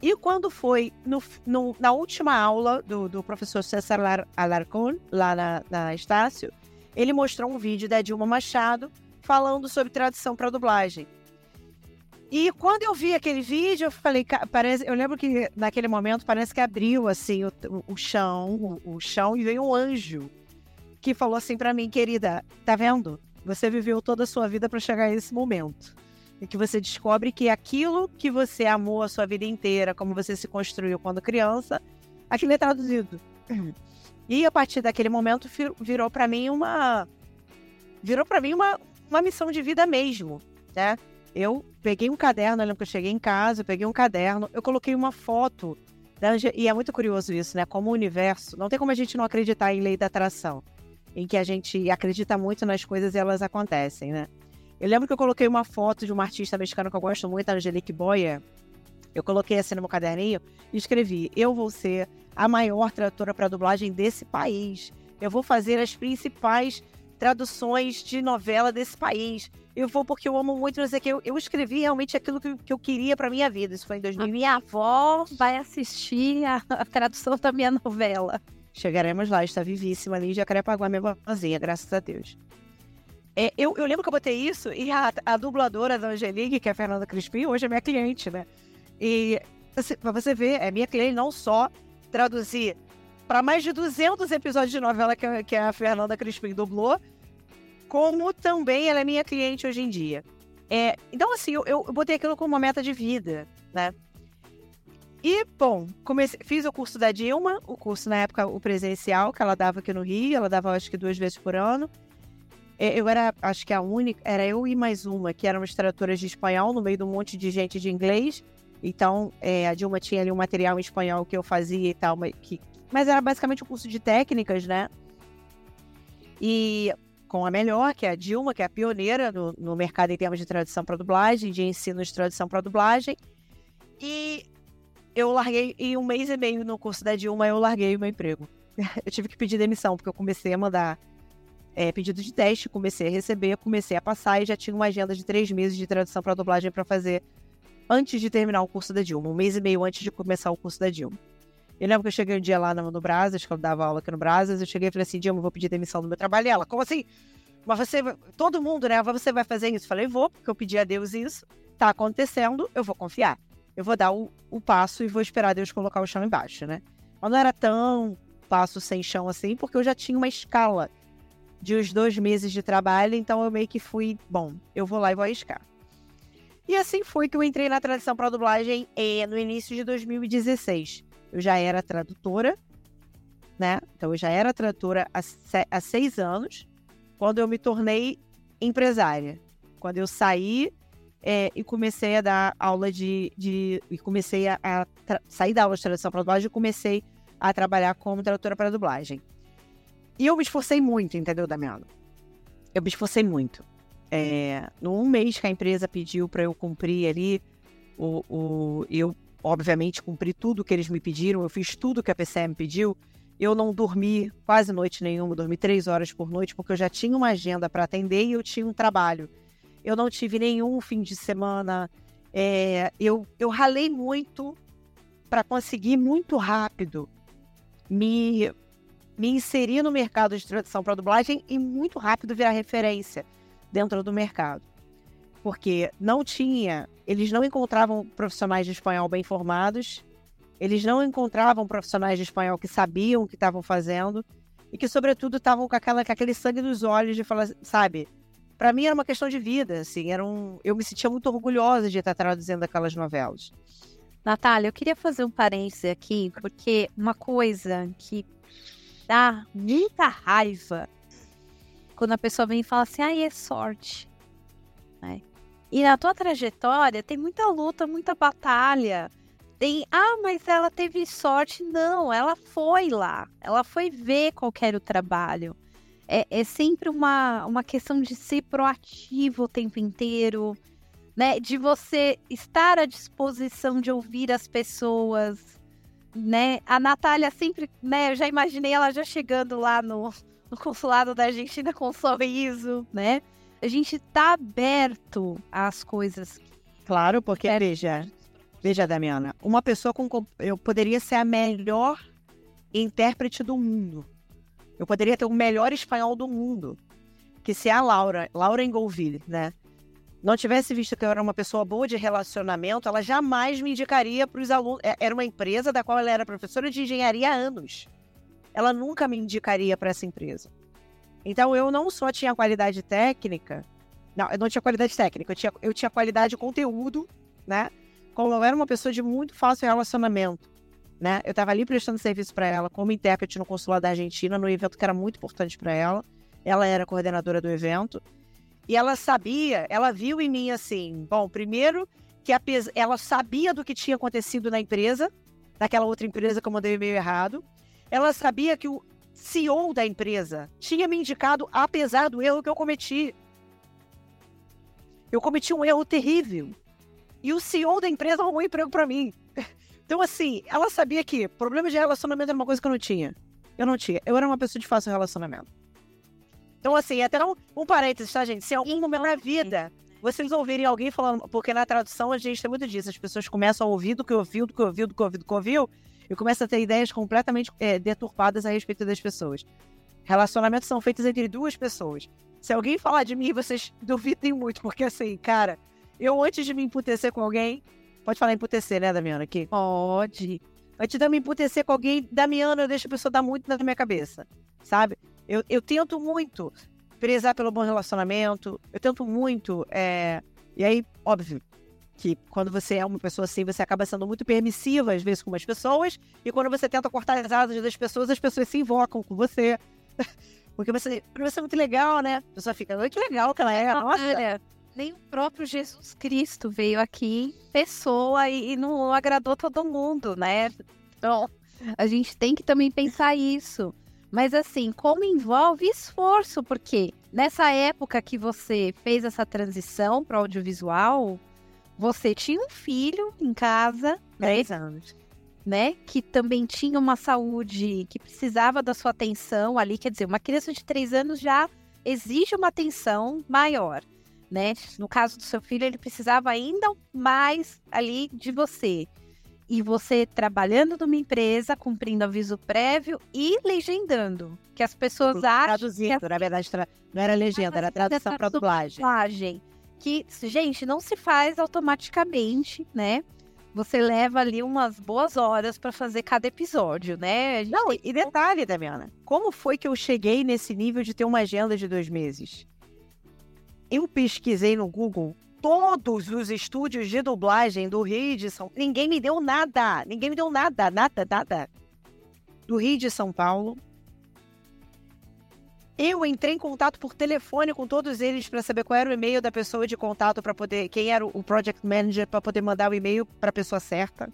e quando foi no, no, na última aula do, do professor César Alarcón, lá na, na Estácio, ele mostrou um vídeo da Dilma Machado falando sobre tradução para dublagem. E quando eu vi aquele vídeo, eu falei, parece, eu lembro que naquele momento parece que abriu assim o, o chão, o, o chão e veio um anjo que falou assim para mim, querida, tá vendo? Você viveu toda a sua vida para chegar a esse momento e que você descobre que aquilo que você amou a sua vida inteira, como você se construiu quando criança, aquilo é traduzido. E a partir daquele momento virou para mim uma virou para mim uma, uma missão de vida mesmo, né? Eu peguei um caderno, eu lembro que eu cheguei em casa, eu peguei um caderno, eu coloquei uma foto da e é muito curioso isso, né? Como o universo, não tem como a gente não acreditar em lei da atração, em que a gente acredita muito nas coisas e elas acontecem, né? Eu lembro que eu coloquei uma foto de uma artista mexicana que eu gosto muito, a Angelique Boyer. Eu coloquei assim no meu caderninho e escrevi: Eu vou ser a maior tradutora para dublagem desse país. Eu vou fazer as principais traduções de novela desse país. Eu vou porque eu amo muito, não sei que. Eu, eu escrevi realmente aquilo que, que eu queria para minha vida. Isso foi em 2000. A minha avó vai assistir a, a tradução da minha novela. Chegaremos lá, está vivíssima ali, já queria pagar a minha vozinha, graças a Deus. É, eu, eu, lembro que eu botei isso e a, a dubladora da Angelique, que é a Fernanda Crispim, hoje é minha cliente, né? E assim, pra você ver, é minha cliente não só traduzir para mais de 200 episódios de novela que, que a Fernanda Crispim dublou, como também ela é minha cliente hoje em dia. É, então, assim, eu, eu botei aquilo como uma meta de vida, né? E, bom, comecei, fiz o curso da Dilma, o curso na época, o presencial, que ela dava aqui no Rio, ela dava acho que duas vezes por ano. É, eu era, acho que a única, era eu e mais uma, que éramos tradutoras de espanhol, no meio de um monte de gente de inglês. Então, é, a Dilma tinha ali um material em espanhol que eu fazia e tal, mas, que, mas era basicamente um curso de técnicas, né? E com a melhor, que é a Dilma, que é a pioneira no, no mercado em termos de tradução para dublagem, de ensino de tradução para dublagem. E eu larguei, em um mês e meio no curso da Dilma, eu larguei o meu emprego. eu tive que pedir demissão, porque eu comecei a mandar é, pedido de teste, comecei a receber, comecei a passar e já tinha uma agenda de três meses de tradução para dublagem para fazer antes de terminar o curso da Dilma, um mês e meio antes de começar o curso da Dilma. Eu lembro que eu cheguei um dia lá no, no Brasas, que eu dava aula aqui no Brasas, eu cheguei e falei assim, Dilma, vou pedir demissão do meu trabalho. E ela, como assim? Mas você, todo mundo, né? Você vai fazer isso? Eu falei, vou, porque eu pedi a Deus isso. Tá acontecendo, eu vou confiar. Eu vou dar o, o passo e vou esperar Deus colocar o chão embaixo, né? Mas não era tão passo sem chão assim, porque eu já tinha uma escala de uns dois meses de trabalho, então eu meio que fui, bom, eu vou lá e vou arriscar. E assim foi que eu entrei na tradição para dublagem eh, no início de 2016. Eu já era tradutora, né? Então eu já era tradutora há, há seis anos, quando eu me tornei empresária. Quando eu saí é, e comecei a dar aula de. de e comecei a, a sair da aula de tradução para dublagem e comecei a trabalhar como tradutora para dublagem. E eu me esforcei muito, entendeu, Damiano? Eu me esforcei muito. É, no um mês que a empresa pediu para eu cumprir ali, o, o, eu obviamente cumpri tudo que eles me pediram, eu fiz tudo que a PCM pediu. Eu não dormi quase noite nenhuma, dormi três horas por noite, porque eu já tinha uma agenda para atender e eu tinha um trabalho. Eu não tive nenhum fim de semana. É, eu, eu ralei muito para conseguir muito rápido me, me inserir no mercado de tradução para dublagem e muito rápido virar referência dentro do mercado. Porque não tinha, eles não encontravam profissionais de espanhol bem formados, eles não encontravam profissionais de espanhol que sabiam o que estavam fazendo e que, sobretudo, estavam com, aquela, com aquele sangue nos olhos de falar, sabe? Para mim era uma questão de vida, assim, era um, eu me sentia muito orgulhosa de estar traduzindo aquelas novelas. Natália, eu queria fazer um parêntese aqui, porque uma coisa que dá muita raiva quando a pessoa vem e fala assim, ah, é sorte. Né? E na tua trajetória tem muita luta, muita batalha. Tem, ah, mas ela teve sorte. Não, ela foi lá. Ela foi ver qual era o trabalho. É, é sempre uma, uma questão de ser proativo o tempo inteiro, né? De você estar à disposição de ouvir as pessoas, né? A Natália sempre, né? Eu já imaginei ela já chegando lá no, no consulado da Argentina com um sorriso, né? A gente tá aberto às coisas. Claro, porque, é. veja, veja, Damiana, uma pessoa com. Eu poderia ser a melhor intérprete do mundo. Eu poderia ter o melhor espanhol do mundo. Que se a Laura, Laura Engolville, né? Não tivesse visto que eu era uma pessoa boa de relacionamento, ela jamais me indicaria para os alunos. É, era uma empresa da qual ela era professora de engenharia há anos ela nunca me indicaria para essa empresa. Então eu não só tinha qualidade técnica, não, eu não tinha qualidade técnica, eu tinha, eu tinha qualidade de conteúdo, né? Como eu era uma pessoa de muito fácil relacionamento né? Eu estava ali prestando serviço para ela como intérprete no consulado da Argentina, no evento que era muito importante para ela. Ela era coordenadora do evento. E ela sabia, ela viu em mim assim, bom, primeiro que ela sabia do que tinha acontecido na empresa, daquela outra empresa que eu mandei o e-mail errado. Ela sabia que o CEO da empresa tinha me indicado apesar do erro que eu cometi. Eu cometi um erro terrível. E o CEO da empresa arrumou um emprego para mim. Então, assim, ela sabia que problema de relacionamento era uma coisa que eu não tinha. Eu não tinha. Eu era uma pessoa de fácil relacionamento. Então, assim, até um, um parênteses, tá, gente? Se algum momento na vida vocês ouvirem alguém falando, porque na tradução a gente tem muito disso, as pessoas começam a ouvir do que ouviu, do que ouviu, do que ouviu, do que ouviu, e começam a ter ideias completamente é, deturpadas a respeito das pessoas. Relacionamentos são feitos entre duas pessoas. Se alguém falar de mim, vocês duvidem muito, porque assim, cara, eu antes de me emputecer com alguém, Pode falar emputecer, né, Damiana? Aqui? Pode. Antes de eu me emputecer com alguém, Damiana, eu deixo a pessoa dar muito na minha cabeça, sabe? Eu, eu tento muito prezar pelo bom relacionamento, eu tento muito. É... E aí, óbvio, que quando você é uma pessoa assim, você acaba sendo muito permissiva, às vezes, com as pessoas, e quando você tenta cortar as asas das pessoas, as pessoas se invocam com você. Porque você, você é muito legal, né? A pessoa fica, que legal que ela é, nossa. Olha, nem o próprio Jesus Cristo veio aqui pessoa e, e não agradou todo mundo, né? Então, a gente tem que também pensar isso. Mas assim, como envolve esforço, porque nessa época que você fez essa transição para audiovisual, você tinha um filho em casa, 10 anos, né? Que também tinha uma saúde que precisava da sua atenção ali. Quer dizer, uma criança de 3 anos já exige uma atenção maior né? No caso do seu filho, ele precisava ainda mais ali de você. E você trabalhando numa empresa, cumprindo aviso prévio e legendando. Que as pessoas acham. Traduzindo, que na verdade, tra... não era legenda, era tradução para dublagem. dublagem. Que, gente, não se faz automaticamente, né? Você leva ali umas boas horas para fazer cada episódio, né? Não, tem... e detalhe, Damiana, como foi que eu cheguei nesse nível de ter uma agenda de dois meses? Eu pesquisei no Google todos os estúdios de dublagem do Rio de São Paulo. Ninguém me deu nada. Ninguém me deu nada, nada, nada. Do Rio de São Paulo. Eu entrei em contato por telefone com todos eles para saber qual era o e-mail da pessoa de contato para poder, quem era o project manager para poder mandar o e-mail para a pessoa certa.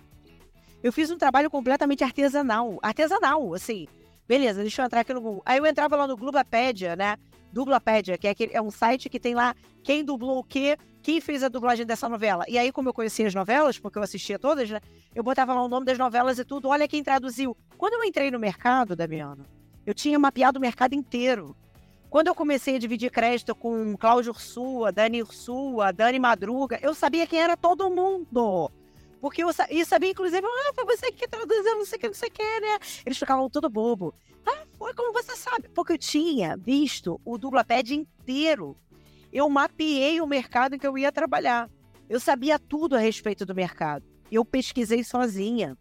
Eu fiz um trabalho completamente artesanal, artesanal, assim. Beleza, deixa eu entrar aqui no Google. Aí eu entrava lá no Globopedia, né? Dublapédia, que é, aquele, é um site que tem lá quem dublou o quê, quem fez a dublagem dessa novela. E aí, como eu conhecia as novelas, porque eu assistia todas, né? Eu botava lá o nome das novelas e tudo, olha quem traduziu. Quando eu entrei no mercado, Damiano, eu tinha mapeado o mercado inteiro. Quando eu comecei a dividir crédito com Cláudio Ursua, Dani Ursua, Dani Madruga, eu sabia quem era todo mundo. Porque eu e sabia, inclusive, ah, foi você que traduziu, não sei o que, não sei o que, né? Eles ficavam todo bobo. Ah, foi como você sabe. Porque eu tinha visto o Dublapad inteiro. Eu mapeei o mercado em que eu ia trabalhar. Eu sabia tudo a respeito do mercado. Eu pesquisei sozinha.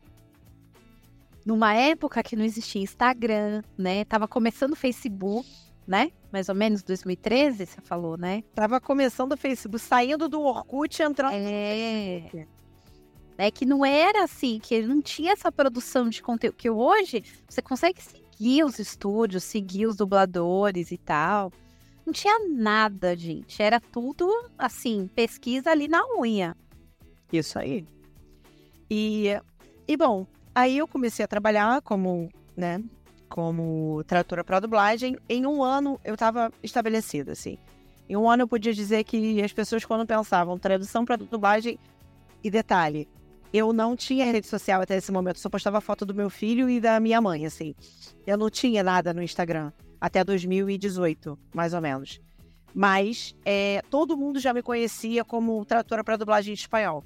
Numa época que não existia Instagram, né? Tava começando o Facebook, né? Mais ou menos 2013, você falou, né? Tava começando o Facebook, saindo do Orkut e entrando. É né? Que não era assim, que não tinha essa produção de conteúdo. Que hoje você consegue seguir os estúdios, seguir os dubladores e tal. Não tinha nada, gente. Era tudo assim, pesquisa ali na unha. Isso aí. E, e bom, aí eu comecei a trabalhar como, né, como tradutora para dublagem. Em um ano eu estava estabelecida, assim. Em um ano eu podia dizer que as pessoas, quando pensavam tradução para dublagem, e detalhe, eu não tinha rede social até esse momento, só postava foto do meu filho e da minha mãe, assim. Eu não tinha nada no Instagram até 2018, mais ou menos. Mas é, todo mundo já me conhecia como tradutora para dublagem de espanhol.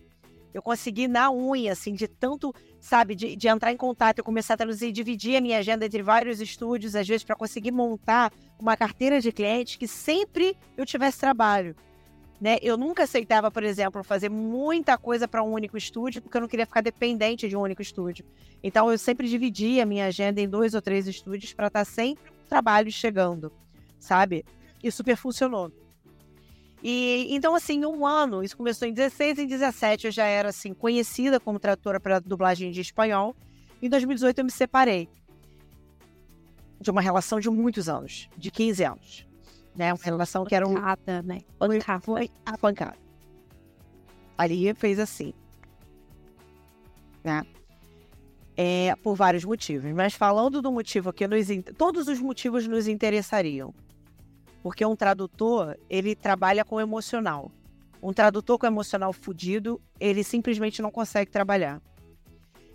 Eu consegui na unha, assim, de tanto, sabe, de, de entrar em contato, eu começar a traduzir, dividir a minha agenda entre vários estúdios, às vezes, para conseguir montar uma carteira de clientes que sempre eu tivesse trabalho. Né? Eu nunca aceitava, por exemplo, fazer muita coisa para um único estúdio, porque eu não queria ficar dependente de um único estúdio. Então eu sempre dividia a minha agenda em dois ou três estúdios para estar tá sempre um trabalho chegando, sabe? E super funcionou. E então, assim, um ano, isso começou em 16 e 17, eu já era assim conhecida como tradutora para dublagem de espanhol. Em 2018 eu me separei de uma relação de muitos anos, de 15 anos. Né? Uma relação que era um. Pancada, né? Pancada. foi a pancada. Ali fez assim. Né? É, por vários motivos. Mas falando do motivo que nos. Todos os motivos nos interessariam. Porque um tradutor, ele trabalha com emocional. Um tradutor com emocional fudido, ele simplesmente não consegue trabalhar.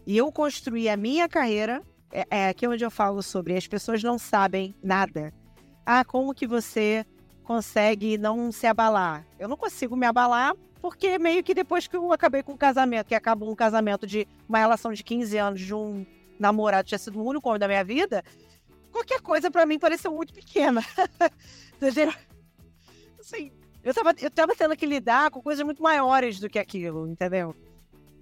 E eu construí a minha carreira, é, é aqui onde eu falo sobre as pessoas não sabem nada. Ah, como que você consegue não se abalar? Eu não consigo me abalar porque meio que depois que eu acabei com o casamento, que acabou um casamento de uma relação de 15 anos de um namorado que tinha sido o único homem da minha vida, qualquer coisa pra mim pareceu muito pequena. Assim, eu tava, eu tava tendo que lidar com coisas muito maiores do que aquilo, entendeu?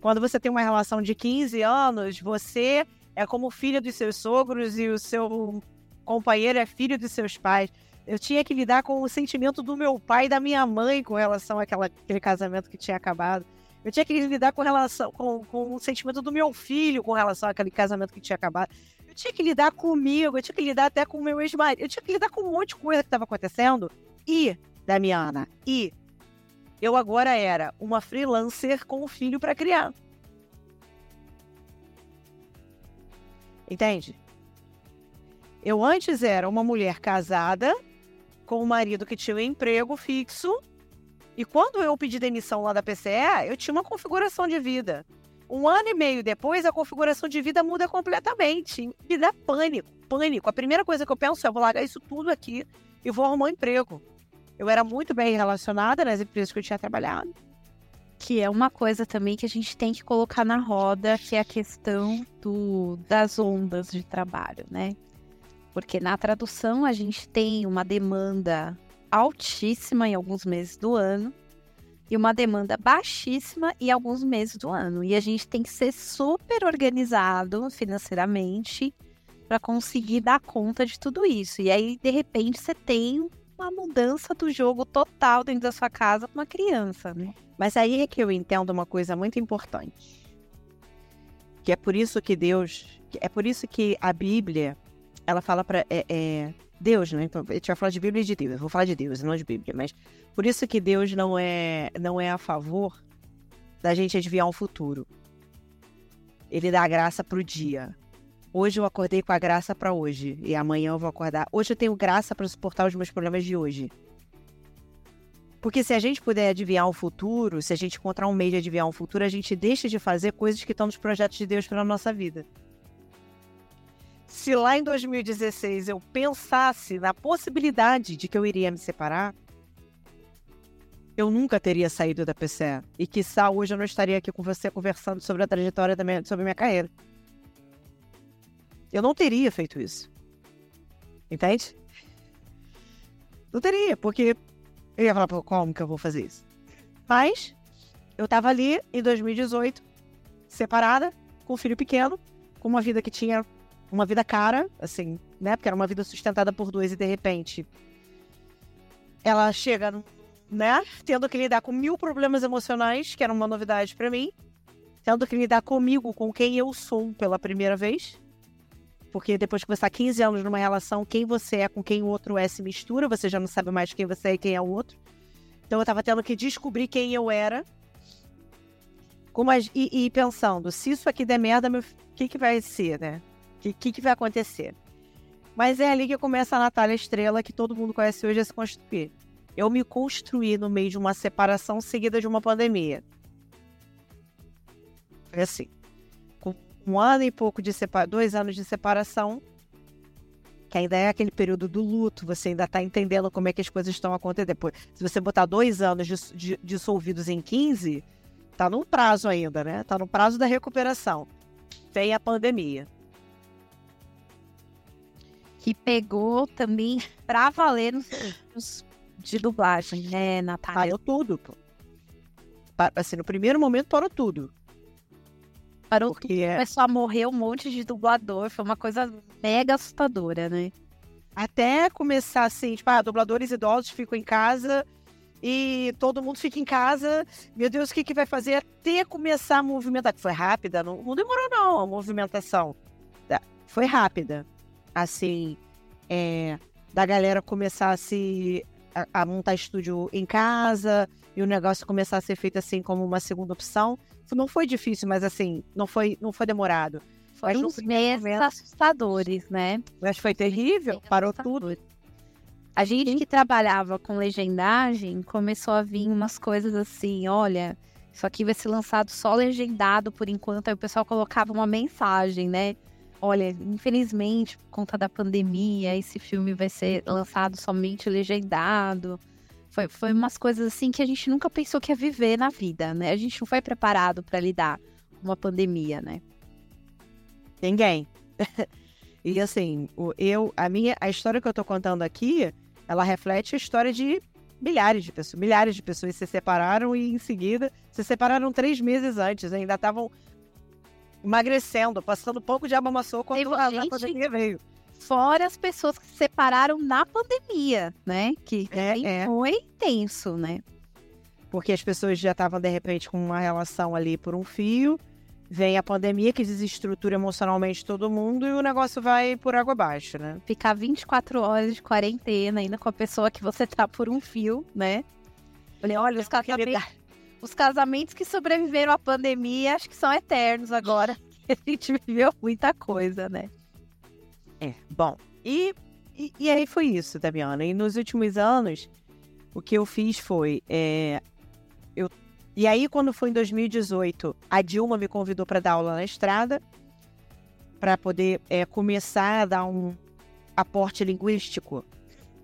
Quando você tem uma relação de 15 anos, você é como filha dos seus sogros e o seu companheiro é filho dos seus pais. Eu tinha que lidar com o sentimento do meu pai e da minha mãe com relação àquela, àquele casamento que tinha acabado. Eu tinha que lidar com relação com, com o sentimento do meu filho com relação àquele casamento que tinha acabado. Eu tinha que lidar comigo, eu tinha que lidar até com o meu ex-marido. Eu tinha que lidar com um monte de coisa que estava acontecendo. E, Damiana, e eu agora era uma freelancer com um filho para criar. Entende? Eu antes era uma mulher casada com um marido que tinha um emprego fixo. E quando eu pedi demissão lá da PCE, eu tinha uma configuração de vida. Um ano e meio depois, a configuração de vida muda completamente. Me dá pânico, pânico. A primeira coisa que eu penso é: eu vou largar isso tudo aqui e vou arrumar um emprego. Eu era muito bem relacionada nas empresas que eu tinha trabalhado. Que é uma coisa também que a gente tem que colocar na roda, que é a questão do, das ondas de trabalho, né? Porque na tradução a gente tem uma demanda altíssima em alguns meses do ano e uma demanda baixíssima em alguns meses do ano. E a gente tem que ser super organizado financeiramente para conseguir dar conta de tudo isso. E aí, de repente, você tem uma mudança do jogo total dentro da sua casa com uma criança, né? Mas aí é que eu entendo uma coisa muito importante. Que é por isso que Deus. É por isso que a Bíblia, ela fala para é, é, Deus, né? Então, a gente vai falar de Bíblia e de Deus. Eu vou falar de Deus, não de Bíblia. Mas por isso que Deus não é, não é a favor da gente adivinhar o futuro. Ele dá a graça pro dia. Hoje eu acordei com a graça para hoje. E amanhã eu vou acordar. Hoje eu tenho graça para suportar os meus problemas de hoje. Porque se a gente puder adivinhar o futuro, se a gente encontrar um meio de adivinhar o futuro, a gente deixa de fazer coisas que estão nos projetos de Deus para nossa vida. Se lá em 2016 eu pensasse na possibilidade de que eu iria me separar, eu nunca teria saído da PCE. E quiçá hoje eu não estaria aqui com você conversando sobre a trajetória da minha, sobre a minha carreira. Eu não teria feito isso. Entende? Não teria, porque eu ia falar, pô, como que eu vou fazer isso? Mas eu tava ali em 2018, separada, com um filho pequeno, com uma vida que tinha uma vida cara, assim, né? Porque era uma vida sustentada por dois e de repente ela chega, né? Tendo que lidar com mil problemas emocionais, que era uma novidade para mim, tendo que lidar comigo, com quem eu sou pela primeira vez. Porque depois que você está 15 anos numa relação, quem você é com quem o outro é se mistura, você já não sabe mais quem você é e quem é o outro. Então eu tava tendo que descobrir quem eu era. Como e, e pensando, se isso aqui der merda, o que, que vai ser, né? O que, que, vai acontecer? Mas é ali que começa a Natália Estrela, que todo mundo conhece hoje, a se construir. Eu me construí no meio de uma separação seguida de uma pandemia. Foi assim. Com um ano e pouco de separação, dois anos de separação, que ainda é aquele período do luto, você ainda está entendendo como é que as coisas estão acontecendo. Depois, se você botar dois anos dis- di- dissolvidos em 15, tá no prazo ainda, né? Tá no prazo da recuperação. Vem a pandemia. Que pegou também pra valer nos de dublagem, né, Natália? Parou tudo, pô. Assim, no primeiro momento parou tudo. Parou Porque é, Começou a morrer um monte de dublador, foi uma coisa mega assustadora, né? até começar assim, tipo, ah, dubladores idosos ficam em casa e todo mundo fica em casa. Meu Deus, o que, que vai fazer até começar a movimentar? Foi rápida, não, não demorou não a movimentação. Tá, foi rápida. Assim, é, da galera começar a se a, a, montar estúdio em casa e o negócio começar a ser feito assim como uma segunda opção. Não foi difícil, mas assim, não foi, não foi demorado. Foram uns meses assustadores, né? Mas foi terrível, parou tudo. A gente que trabalhava com legendagem começou a vir umas coisas assim, olha, isso aqui vai ser lançado só legendado por enquanto. Aí o pessoal colocava uma mensagem, né? Olha, infelizmente, por conta da pandemia, esse filme vai ser lançado somente legendado. Foi, foi umas coisas assim que a gente nunca pensou que ia viver na vida, né? A gente não foi preparado para lidar com uma pandemia, né? Ninguém. e assim, eu, a minha, a história que eu tô contando aqui ela reflete a história de milhares de pessoas. Milhares de pessoas se separaram e em seguida se separaram três meses antes, ainda estavam emagrecendo, passando pouco de abamaçou quando a, a pandemia veio. Fora as pessoas que se separaram na pandemia, né? Que é, é. foi intenso, né? Porque as pessoas já estavam, de repente, com uma relação ali por um fio vem a pandemia que desestrutura emocionalmente todo mundo e o negócio vai por água abaixo, né? Ficar 24 horas de quarentena ainda com a pessoa que você tá por um fio, né? Falei, olha, os casamentos, os casamentos que sobreviveram à pandemia acho que são eternos agora. A gente viveu muita coisa, né? É, bom. E, e, e aí foi isso, Damiana. E nos últimos anos, o que eu fiz foi. É, eu e aí, quando foi em 2018, a Dilma me convidou para dar aula na estrada, para poder é, começar a dar um aporte linguístico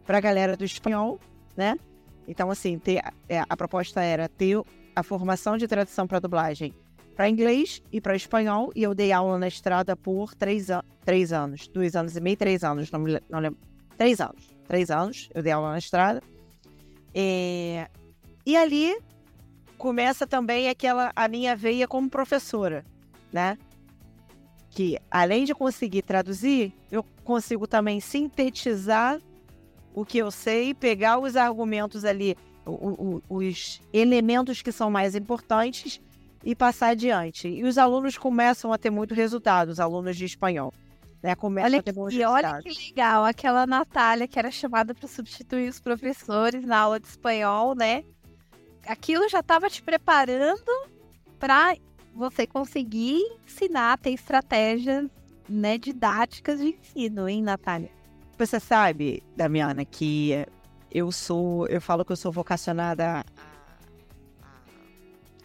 para a galera do espanhol, né? Então, assim, ter, é, a proposta era ter a formação de tradução para dublagem para inglês e para espanhol, e eu dei aula na estrada por três, an três anos, dois anos e meio, três anos, não, me, não lembro, três anos, três anos, eu dei aula na estrada. É, e ali começa também aquela a minha veia como professora, né? Que além de conseguir traduzir, eu consigo também sintetizar o que eu sei, pegar os argumentos ali, o, o, os elementos que são mais importantes e passar adiante. E os alunos começam a ter muito resultado, os alunos de espanhol. Né, olha, que, olha que legal, aquela Natália que era chamada para substituir os professores na aula de espanhol, né? aquilo já estava te preparando para você conseguir ensinar, ter estratégias né, didáticas de ensino, hein, Natália? Você sabe, Damiana, que eu sou, eu falo que eu sou vocacionada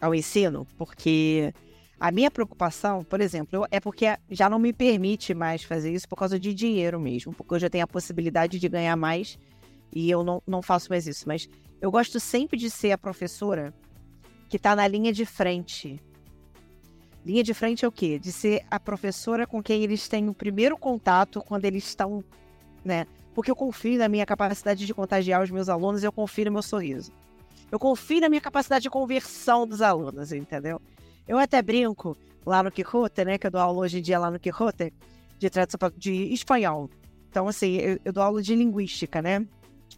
ao ensino, porque a minha preocupação, por exemplo, é porque já não me permite mais fazer isso por causa de dinheiro mesmo, porque eu já tenho a possibilidade de ganhar mais e eu não, não faço mais isso. Mas eu gosto sempre de ser a professora que está na linha de frente. Linha de frente é o quê? De ser a professora com quem eles têm o primeiro contato quando eles estão, né? Porque eu confio na minha capacidade de contagiar os meus alunos eu confio no meu sorriso. Eu confio na minha capacidade de conversão dos alunos, entendeu? Eu até brinco lá no Quixote, né? Que eu dou aula hoje em dia lá no Quixote, de tradução de espanhol. Então, assim, eu, eu dou aula de linguística, né?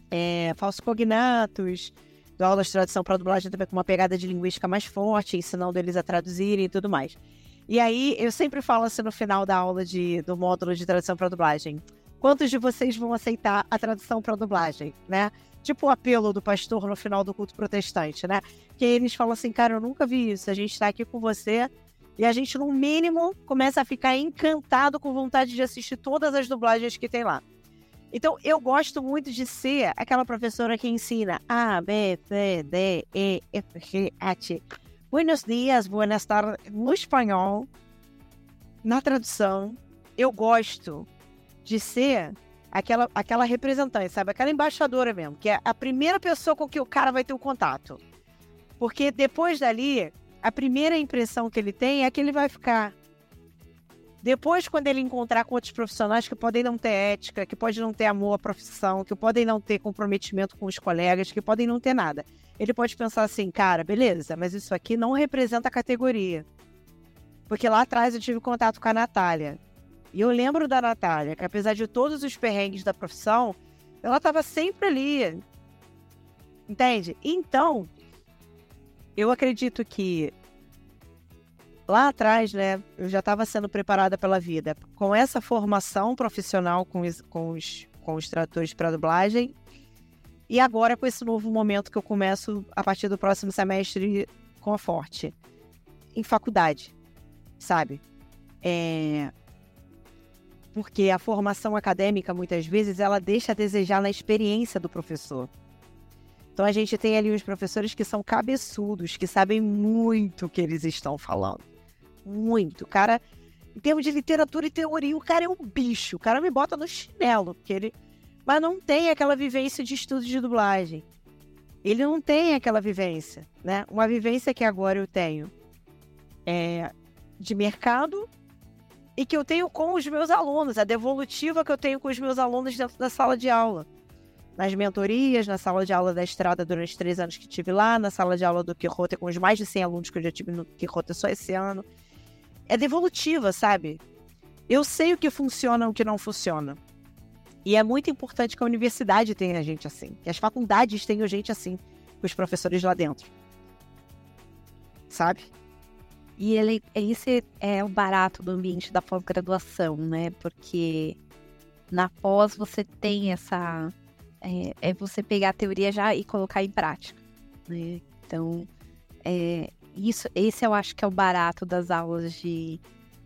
é, falsos cognatos, dou aulas de tradução para dublagem também com uma pegada de linguística mais forte, ensinando eles a traduzirem e tudo mais. E aí, eu sempre falo assim no final da aula de, do módulo de tradução para dublagem: quantos de vocês vão aceitar a tradução para dublagem, né? Tipo o apelo do pastor no final do culto protestante, né? Que eles falam assim, cara, eu nunca vi isso, a gente está aqui com você e a gente, no mínimo, começa a ficar encantado com vontade de assistir todas as dublagens que tem lá. Então, eu gosto muito de ser aquela professora que ensina A, B, C, D, E, F, G, H. Buenos dias, buenas tardes, no espanhol, na tradução. Eu gosto de ser aquela, aquela representante, sabe? Aquela embaixadora mesmo, que é a primeira pessoa com que o cara vai ter o contato. Porque depois dali, a primeira impressão que ele tem é que ele vai ficar depois, quando ele encontrar com outros profissionais que podem não ter ética, que podem não ter amor à profissão, que podem não ter comprometimento com os colegas, que podem não ter nada, ele pode pensar assim, cara, beleza, mas isso aqui não representa a categoria. Porque lá atrás eu tive contato com a Natália. E eu lembro da Natália, que apesar de todos os perrengues da profissão, ela estava sempre ali, Entende? Então, eu acredito que lá atrás, né, eu já estava sendo preparada pela vida com essa formação profissional com os, com os, com os tradutores para dublagem e agora com esse novo momento que eu começo a partir do próximo semestre com a Forte em faculdade, sabe? É... Porque a formação acadêmica, muitas vezes, ela deixa a desejar na experiência do professor. Então a gente tem ali os professores que são cabeçudos, que sabem muito o que eles estão falando. Muito. Cara, em termos de literatura e teoria, o cara é um bicho. O cara me bota no chinelo, porque ele. Mas não tem aquela vivência de estudo de dublagem. Ele não tem aquela vivência, né? Uma vivência que agora eu tenho é, de mercado e que eu tenho com os meus alunos, a devolutiva que eu tenho com os meus alunos dentro da sala de aula. Nas mentorias, na sala de aula da Estrada durante três anos que tive lá, na sala de aula do Quixote com os mais de 100 alunos que eu já tive no Quixote só esse ano. É devolutiva, sabe? Eu sei o que funciona e o que não funciona. E é muito importante que a universidade tenha gente assim, que as faculdades tenham gente assim, com os professores lá dentro. Sabe? E ele, esse é o barato do ambiente da pós-graduação, né? Porque na pós você tem essa. É, é, você pegar a teoria já e colocar em prática. Né? Então, é, isso, esse eu acho que é o barato das aulas de,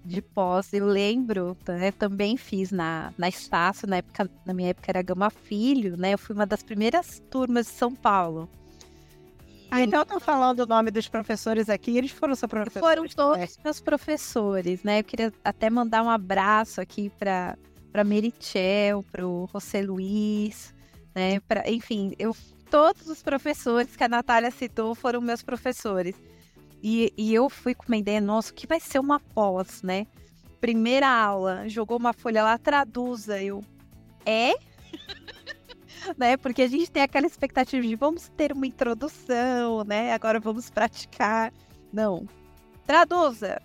de pós. Eu lembro, né, também fiz na, na Estácio, na, época, na minha época era Gama Filho, né? Eu fui uma das primeiras turmas de São Paulo. Ah, então eu falando o nome dos professores aqui, eles foram seus professores? Foram todos é. meus professores, né? Eu queria até mandar um abraço aqui para para Merichel, para o José Luiz, né? Pra, enfim, eu todos os professores que a Natália citou foram meus professores. E, e eu fui com uma ideia, nossa, o que vai ser uma pós, né? Primeira aula, jogou uma folha lá, traduza. Eu, é? Né? Porque a gente tem aquela expectativa de vamos ter uma introdução, né? Agora vamos praticar. Não. Traduza.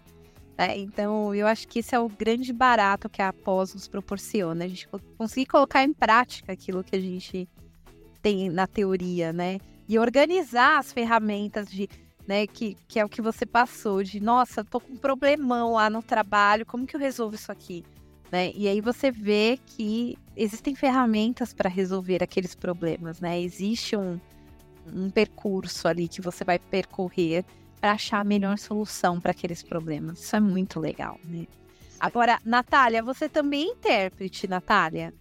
É, então, eu acho que esse é o grande barato que a pós nos proporciona. A gente conseguir colocar em prática aquilo que a gente tem na teoria, né? E organizar as ferramentas de, né, que, que é o que você passou, de nossa, tô com um problemão lá no trabalho, como que eu resolvo isso aqui? Né? E aí você vê que existem ferramentas para resolver aqueles problemas, né? Existe um, um percurso ali que você vai percorrer para achar a melhor solução para aqueles problemas. Isso é muito legal, né? Agora, Natália, você também é intérprete, Natália?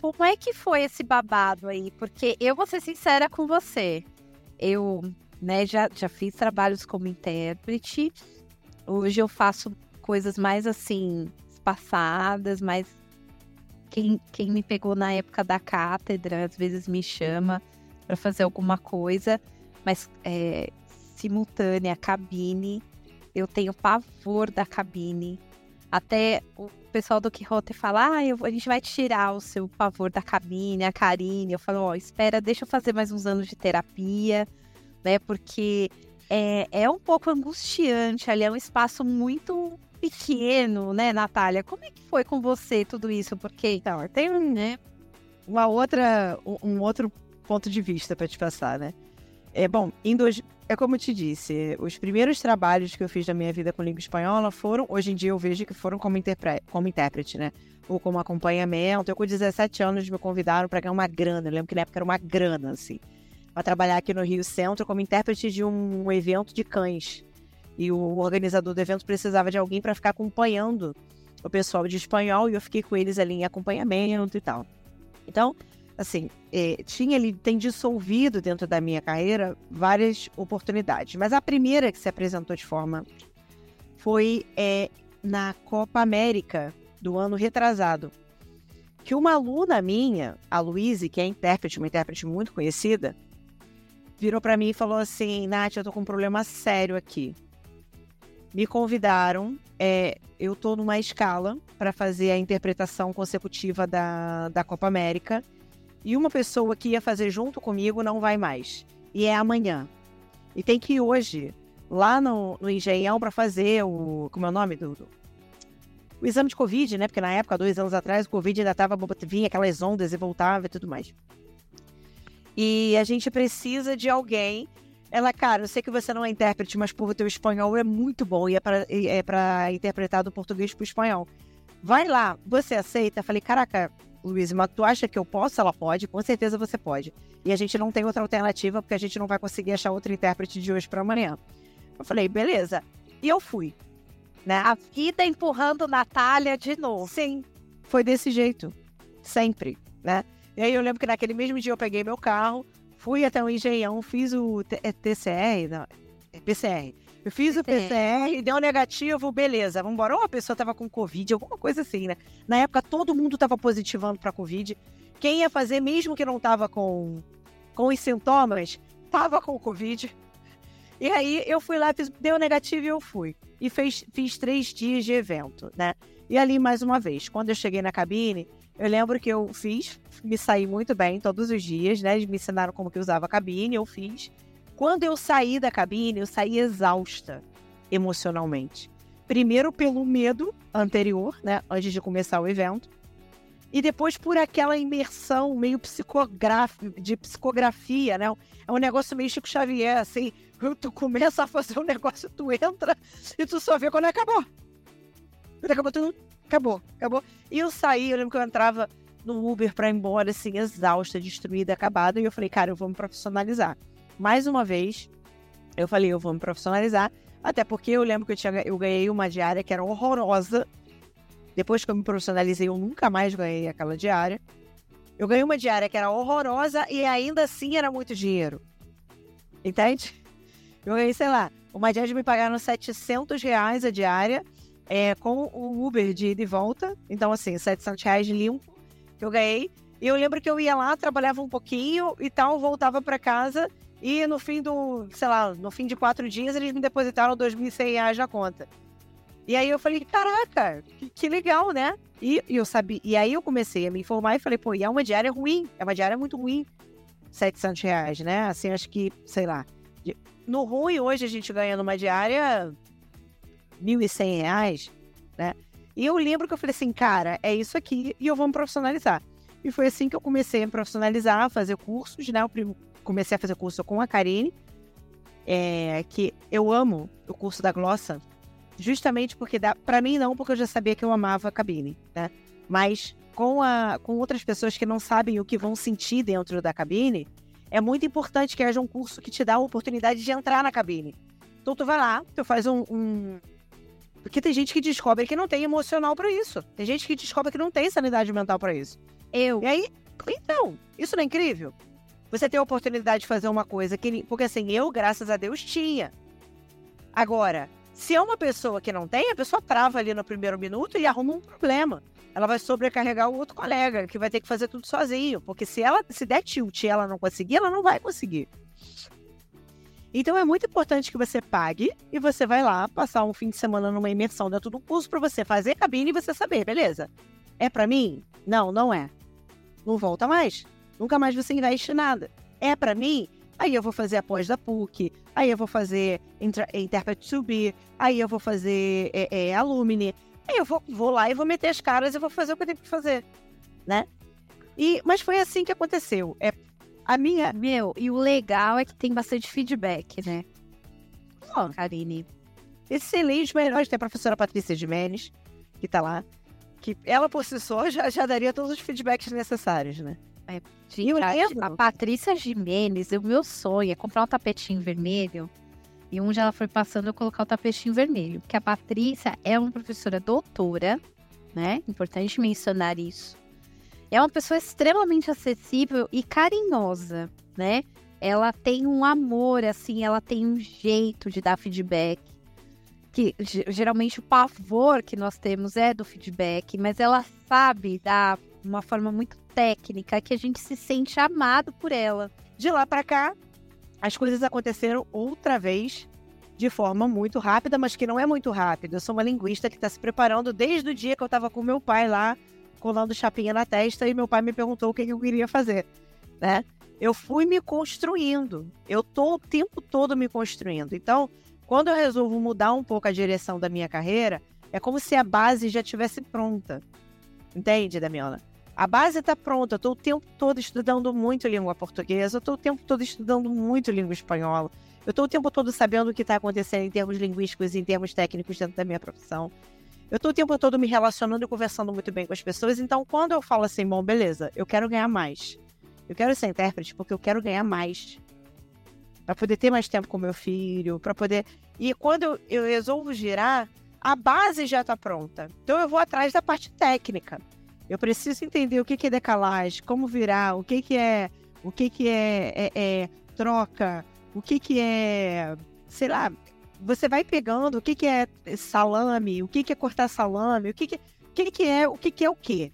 Como é que foi esse babado aí? Porque eu vou ser sincera com você. Eu, né, já, já fiz trabalhos como intérprete. Hoje eu faço coisas mais assim, passadas, mas quem, quem me pegou na época da cátedra às vezes me chama para fazer alguma coisa, mas é, simultânea, cabine, eu tenho pavor da cabine. Até o pessoal do Quixote fala, ah, eu, a gente vai tirar o seu pavor da cabine, a Karine. Eu falo, ó, oh, espera, deixa eu fazer mais uns anos de terapia, né? Porque é, é um pouco angustiante, ali é um espaço muito pequeno, né, Natália? Como é que foi com você tudo isso? Porque então, tem né, uma outra, um outro ponto de vista para te passar, né? É bom, em dois, é como eu te disse, os primeiros trabalhos que eu fiz na minha vida com língua espanhola foram, hoje em dia eu vejo que foram como, como intérprete, né? Ou como acompanhamento. Eu com 17 anos me convidaram para ganhar uma grana. Eu lembro que na época era uma grana, assim, para trabalhar aqui no Rio Centro como intérprete de um evento de cães. E o organizador do evento precisava de alguém para ficar acompanhando o pessoal de espanhol e eu fiquei com eles ali em acompanhamento e tal. Então, assim, é, tinha ele tem dissolvido dentro da minha carreira várias oportunidades, mas a primeira que se apresentou de forma foi é, na Copa América do ano retrasado, que uma aluna minha, a Luíse, que é intérprete, uma intérprete muito conhecida, virou para mim e falou assim: Nath, eu tô com um problema sério aqui me convidaram. É, eu estou numa escala para fazer a interpretação consecutiva da, da Copa América. E uma pessoa que ia fazer junto comigo não vai mais. E é amanhã. E tem que ir hoje, lá no, no Engenhão, para fazer o. Como é o nome do, O exame de Covid, né? Porque na época, dois anos atrás, o Covid ainda tava. vinha aquelas ondas e voltava e tudo mais. E a gente precisa de alguém. Ela, cara, eu sei que você não é intérprete, mas por o teu espanhol é muito bom e é para é pra interpretar do português para o espanhol. Vai lá, você aceita? falei, caraca, Luiz, mas tu acha que eu posso? Ela pode, com certeza você pode. E a gente não tem outra alternativa, porque a gente não vai conseguir achar outro intérprete de hoje para amanhã. Eu falei, beleza. E eu fui. Né? A vida empurrando Natália de novo. Sim, foi desse jeito. Sempre, né? E aí eu lembro que naquele mesmo dia eu peguei meu carro, fui até o Engenhão, fiz o TCR, é não, é PCR. Eu fiz o PCR, deu negativo, beleza, vamos embora. Ou a pessoa tava com Covid, alguma coisa assim, né? Na época todo mundo tava positivando para Covid. Quem ia fazer, mesmo que não tava com, com os sintomas, tava com Covid. E aí eu fui lá, fiz, deu negativo e eu fui. E fez, fiz três dias de evento, né? E ali, mais uma vez, quando eu cheguei na cabine, eu lembro que eu fiz, me saí muito bem todos os dias, né? Eles me ensinaram como que usava a cabine, eu fiz. Quando eu saí da cabine, eu saí exausta emocionalmente. Primeiro pelo medo anterior, né? Antes de começar o evento. E depois por aquela imersão meio psicográfica, de psicografia, né? É um negócio meio Chico Xavier, assim. Tu começa a fazer um negócio, tu entra e tu só vê quando acabou. Quando acabou, tu acabou, acabou. E eu saí, eu lembro que eu entrava no Uber pra ir embora, assim, exausta, destruída, acabada. E eu falei, cara, eu vou me profissionalizar. Mais uma vez, eu falei, eu vou me profissionalizar. Até porque eu lembro que eu, tinha, eu ganhei uma diária que era horrorosa. Depois que eu me profissionalizei, eu nunca mais ganhei aquela diária. Eu ganhei uma diária que era horrorosa e ainda assim era muito dinheiro. Entende? Eu ganhei, sei lá, uma diária me pagaram 700 reais a diária é, com o Uber de ida e volta. Então, assim, 700 reais limpo que eu ganhei. E eu lembro que eu ia lá, trabalhava um pouquinho e tal, voltava para casa. E no fim do, sei lá, no fim de quatro dias, eles me depositaram 2.100 reais na conta. E aí eu falei, caraca, que, que legal, né? E, e, eu sabia, e aí eu comecei a me informar e falei, pô, e é uma diária ruim, é uma diária muito ruim. 700 reais, né? Assim, acho que, sei lá. No ruim, hoje a gente ganha numa diária 1.100 reais, né? E eu lembro que eu falei assim, cara, é isso aqui e eu vou me profissionalizar. E foi assim que eu comecei a me profissionalizar, a fazer cursos, né? Eu comecei a fazer curso com a Karine, é, que eu amo o curso da Glossa, justamente porque dá, para mim não, porque eu já sabia que eu amava a cabine, né? Mas com, a, com outras pessoas que não sabem o que vão sentir dentro da cabine, é muito importante que haja um curso que te dá a oportunidade de entrar na cabine. Então tu vai lá, tu faz um, um porque tem gente que descobre que não tem emocional para isso. Tem gente que descobre que não tem sanidade mental para isso. Eu. E aí, então, isso não é incrível? Você tem a oportunidade de fazer uma coisa que. Porque assim, eu, graças a Deus, tinha. Agora, se é uma pessoa que não tem, a pessoa trava ali no primeiro minuto e arruma um problema. Ela vai sobrecarregar o outro colega, que vai ter que fazer tudo sozinho. Porque se ela se der tilt e ela não conseguir, ela não vai conseguir. Então é muito importante que você pague e você vai lá passar um fim de semana numa imersão dentro do curso para você fazer cabine e você saber, beleza? É para mim? Não, não é. Não volta mais. Nunca mais você investe nada. É para mim? Aí eu vou fazer a pós da PUC, aí eu vou fazer Interpret to Be, aí eu vou fazer é, é, Alumni, aí eu vou, vou lá e vou meter as caras e vou fazer o que eu tenho que fazer, né? E, mas foi assim que aconteceu. É a minha. Meu, e o legal é que tem bastante feedback, né? Ó, oh, Karine. Excelente, melhor. Tem a professora Patrícia Jimenez, que tá lá. Que ela por si só já, já daria todos os feedbacks necessários, né? É, gente, a, a Patrícia Jimenez, o meu sonho é comprar um tapetinho vermelho. E onde ela foi passando, eu colocar o tapetinho vermelho. Porque a Patrícia é uma professora doutora, né? Importante mencionar isso. É uma pessoa extremamente acessível e carinhosa, né? Ela tem um amor, assim, ela tem um jeito de dar feedback. Que geralmente o pavor que nós temos é do feedback, mas ela sabe dar uma forma muito técnica que a gente se sente amado por ela. De lá para cá, as coisas aconteceram outra vez de forma muito rápida, mas que não é muito rápida. Eu sou uma linguista que está se preparando desde o dia que eu estava com meu pai lá colando chapinha na testa e meu pai me perguntou o que, eu queria fazer, né? Eu fui me construindo. Eu tô o tempo todo me construindo. Então, quando eu resolvo mudar um pouco a direção da minha carreira, é como se a base já tivesse pronta. Entende, Damiana? A base está pronta. Eu estou o tempo todo estudando muito língua portuguesa, eu estou o tempo todo estudando muito língua espanhola. Eu estou o tempo todo sabendo o que está acontecendo em termos linguísticos e em termos técnicos dentro da minha profissão. Eu estou o tempo todo me relacionando e conversando muito bem com as pessoas. Então, quando eu falo assim, bom, beleza, eu quero ganhar mais. Eu quero ser intérprete porque eu quero ganhar mais. Para poder ter mais tempo com meu filho, para poder. E quando eu, eu resolvo girar, a base já está pronta. Então eu vou atrás da parte técnica. Eu preciso entender o que, que é decalagem, como virar, o que, que é, o que, que é, é, é troca, o que, que é, sei lá, você vai pegando o que, que é salame, o que, que é cortar salame, o que, que, o que, que é o que, que é o quê?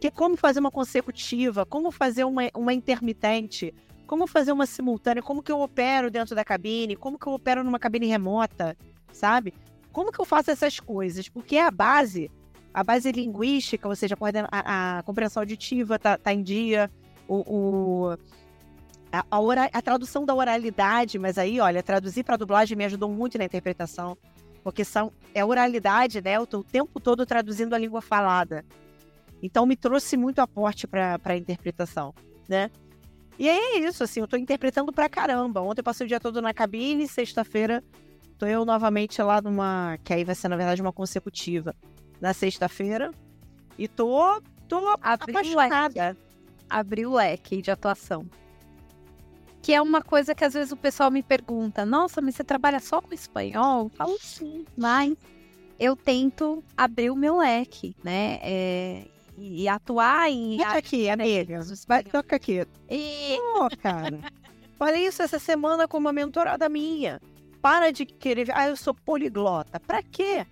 Que é como fazer uma consecutiva, como fazer uma, uma intermitente, como fazer uma simultânea, como que eu opero dentro da cabine, como que eu opero numa cabine remota, sabe? Como que eu faço essas coisas? Porque a base, a base linguística, ou seja, a, a compreensão auditiva tá, tá em dia, o, o a, a, ora, a, tradução da oralidade, mas aí, olha, traduzir para dublagem me ajudou muito na interpretação, porque são, é oralidade, né? Eu tô o tempo todo traduzindo a língua falada. Então me trouxe muito aporte para a interpretação, né? E aí é isso, assim, eu tô interpretando pra caramba. Ontem eu passei o dia todo na cabine, sexta-feira tô eu novamente lá numa. Que aí vai ser, na verdade, uma consecutiva. Na sexta-feira. E tô. tô Abriu apaixonada. Leque. Abriu o leque de atuação. Que é uma coisa que às vezes o pessoal me pergunta: Nossa, mas você trabalha só com espanhol? Eu falo sim, mas eu tento abrir o meu leque, né? É, e, atuar em. Fica aqui, amiga. Vai, toca aqui. E... Oh, cara. Falei isso essa semana com uma mentorada minha. Para de querer. Ah, eu sou poliglota. Pra quê?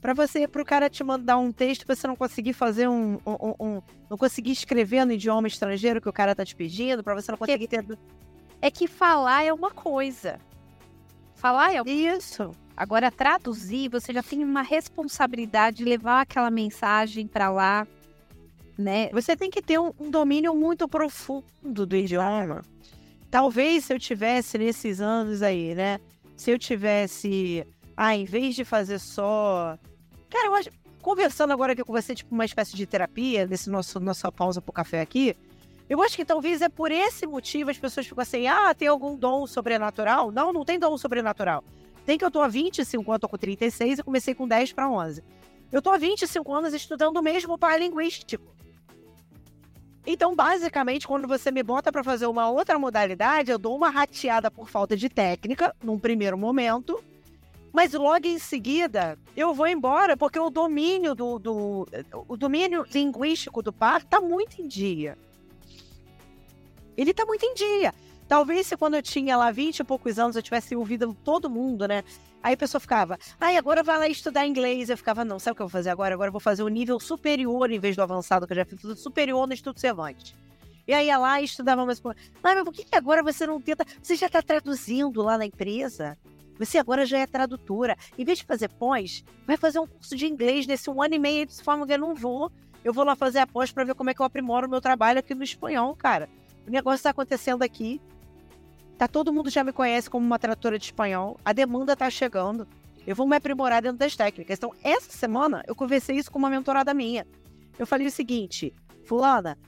Pra você, pro cara te mandar um texto, você não conseguir fazer um, um, um, Não conseguir escrever no idioma estrangeiro que o cara tá te pedindo, pra você não conseguir ter. É que falar é uma coisa. Falar é uma... Isso. Agora, traduzir, você já tem uma responsabilidade de levar aquela mensagem para lá, né? Você tem que ter um, um domínio muito profundo do idioma. Talvez se eu tivesse nesses anos aí, né? se eu tivesse, ah, em vez de fazer só. Cara, eu acho. Conversando agora aqui com você, tipo, uma espécie de terapia, nesse nosso nossa pausa pro café aqui, eu acho que talvez é por esse motivo as pessoas ficam assim, ah, tem algum dom sobrenatural? Não, não tem dom sobrenatural. Tem que eu tô há 25 anos, tô com 36 e comecei com 10 para 11. Eu tô há 25 anos estudando mesmo par linguístico. Então, basicamente, quando você me bota para fazer uma outra modalidade, eu dou uma rateada por falta de técnica, num primeiro momento, mas logo em seguida eu vou embora porque o domínio do, do o domínio linguístico do par está muito em dia. Ele está muito em dia. Talvez se quando eu tinha lá 20 e poucos anos eu tivesse ouvido todo mundo, né? Aí a pessoa ficava, ai, agora vai lá estudar inglês. Eu ficava, não, sabe o que eu vou fazer agora? Agora eu vou fazer o nível superior em vez do avançado que eu já fiz, superior no Estudo Cervantes. E aí ia lá e estudava mais. Ah, mas por que, que agora você não tenta? Você já está traduzindo lá na empresa? Você agora já é tradutora. Em vez de fazer pós, vai fazer um curso de inglês nesse um ano e meio de forma que eu não vou. Eu vou lá fazer a pós para ver como é que eu aprimoro o meu trabalho aqui no espanhol, cara. O negócio está acontecendo aqui. Tá todo mundo já me conhece como uma tradutora de espanhol. A demanda tá chegando. Eu vou me aprimorar dentro das técnicas. Então, essa semana eu conversei isso com uma mentorada minha. Eu falei o seguinte: "Fulana,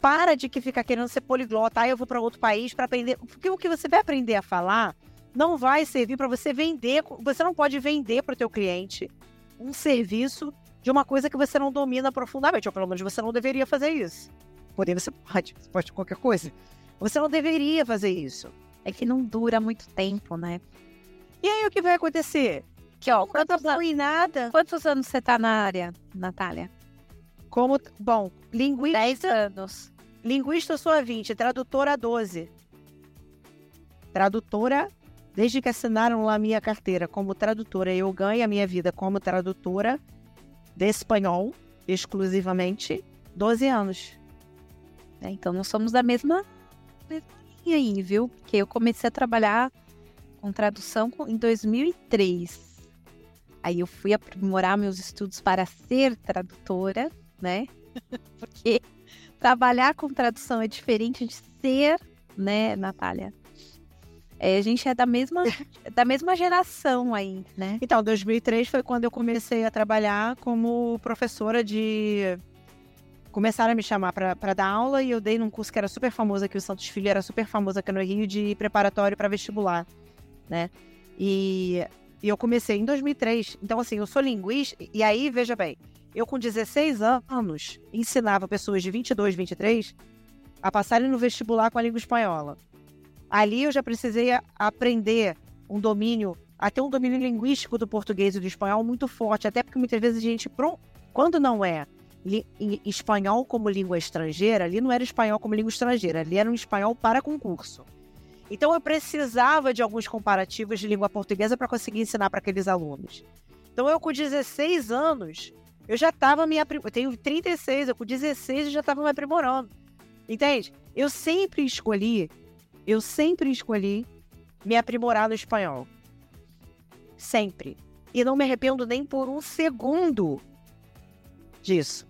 para de que ficar querendo ser poliglota. Aí eu vou para outro país para aprender. Porque o que você vai aprender a falar não vai servir para você vender. Você não pode vender para o teu cliente um serviço de uma coisa que você não domina profundamente. Ou pelo menos você não deveria fazer isso. Porém, você pode, você pode qualquer coisa. Você não deveria fazer isso é que não dura muito tempo, né? E aí o que vai acontecer? Que ó, quantos, nada. quantos anos você tá na área, Natália? Como, bom, linguista. 10 anos. Linguista sou a 20, tradutora a 12. Tradutora, desde que assinaram lá a minha carteira como tradutora, eu ganho a minha vida como tradutora de espanhol, exclusivamente, 12 anos. É, então nós somos da mesma, mesma aí, viu? Porque eu comecei a trabalhar com tradução em 2003. Aí eu fui aprimorar meus estudos para ser tradutora, né? Porque trabalhar com tradução é diferente de ser, né, Natália? É, a gente é da mesma, da mesma geração aí, né? Então, 2003 foi quando eu comecei a trabalhar como professora de começaram a me chamar para dar aula e eu dei num curso que era super famoso aqui, o Santos Filho era super famoso aqui no Rio, de preparatório para vestibular, né? E, e eu comecei em 2003. Então, assim, eu sou linguista, e aí, veja bem, eu com 16 anos ensinava pessoas de 22, 23 a passarem no vestibular com a língua espanhola. Ali eu já precisei aprender um domínio, até um domínio linguístico do português e do espanhol muito forte, até porque muitas vezes a gente, quando não é espanhol como língua estrangeira, ali não era espanhol como língua estrangeira, ali era um espanhol para concurso. Então eu precisava de alguns comparativos de língua portuguesa para conseguir ensinar para aqueles alunos. Então eu com 16 anos, eu já estava me aprimorando. Eu tenho 36, eu com 16 eu já estava me aprimorando. Entende? Eu sempre escolhi, eu sempre escolhi me aprimorar no espanhol. Sempre. E não me arrependo nem por um segundo disso.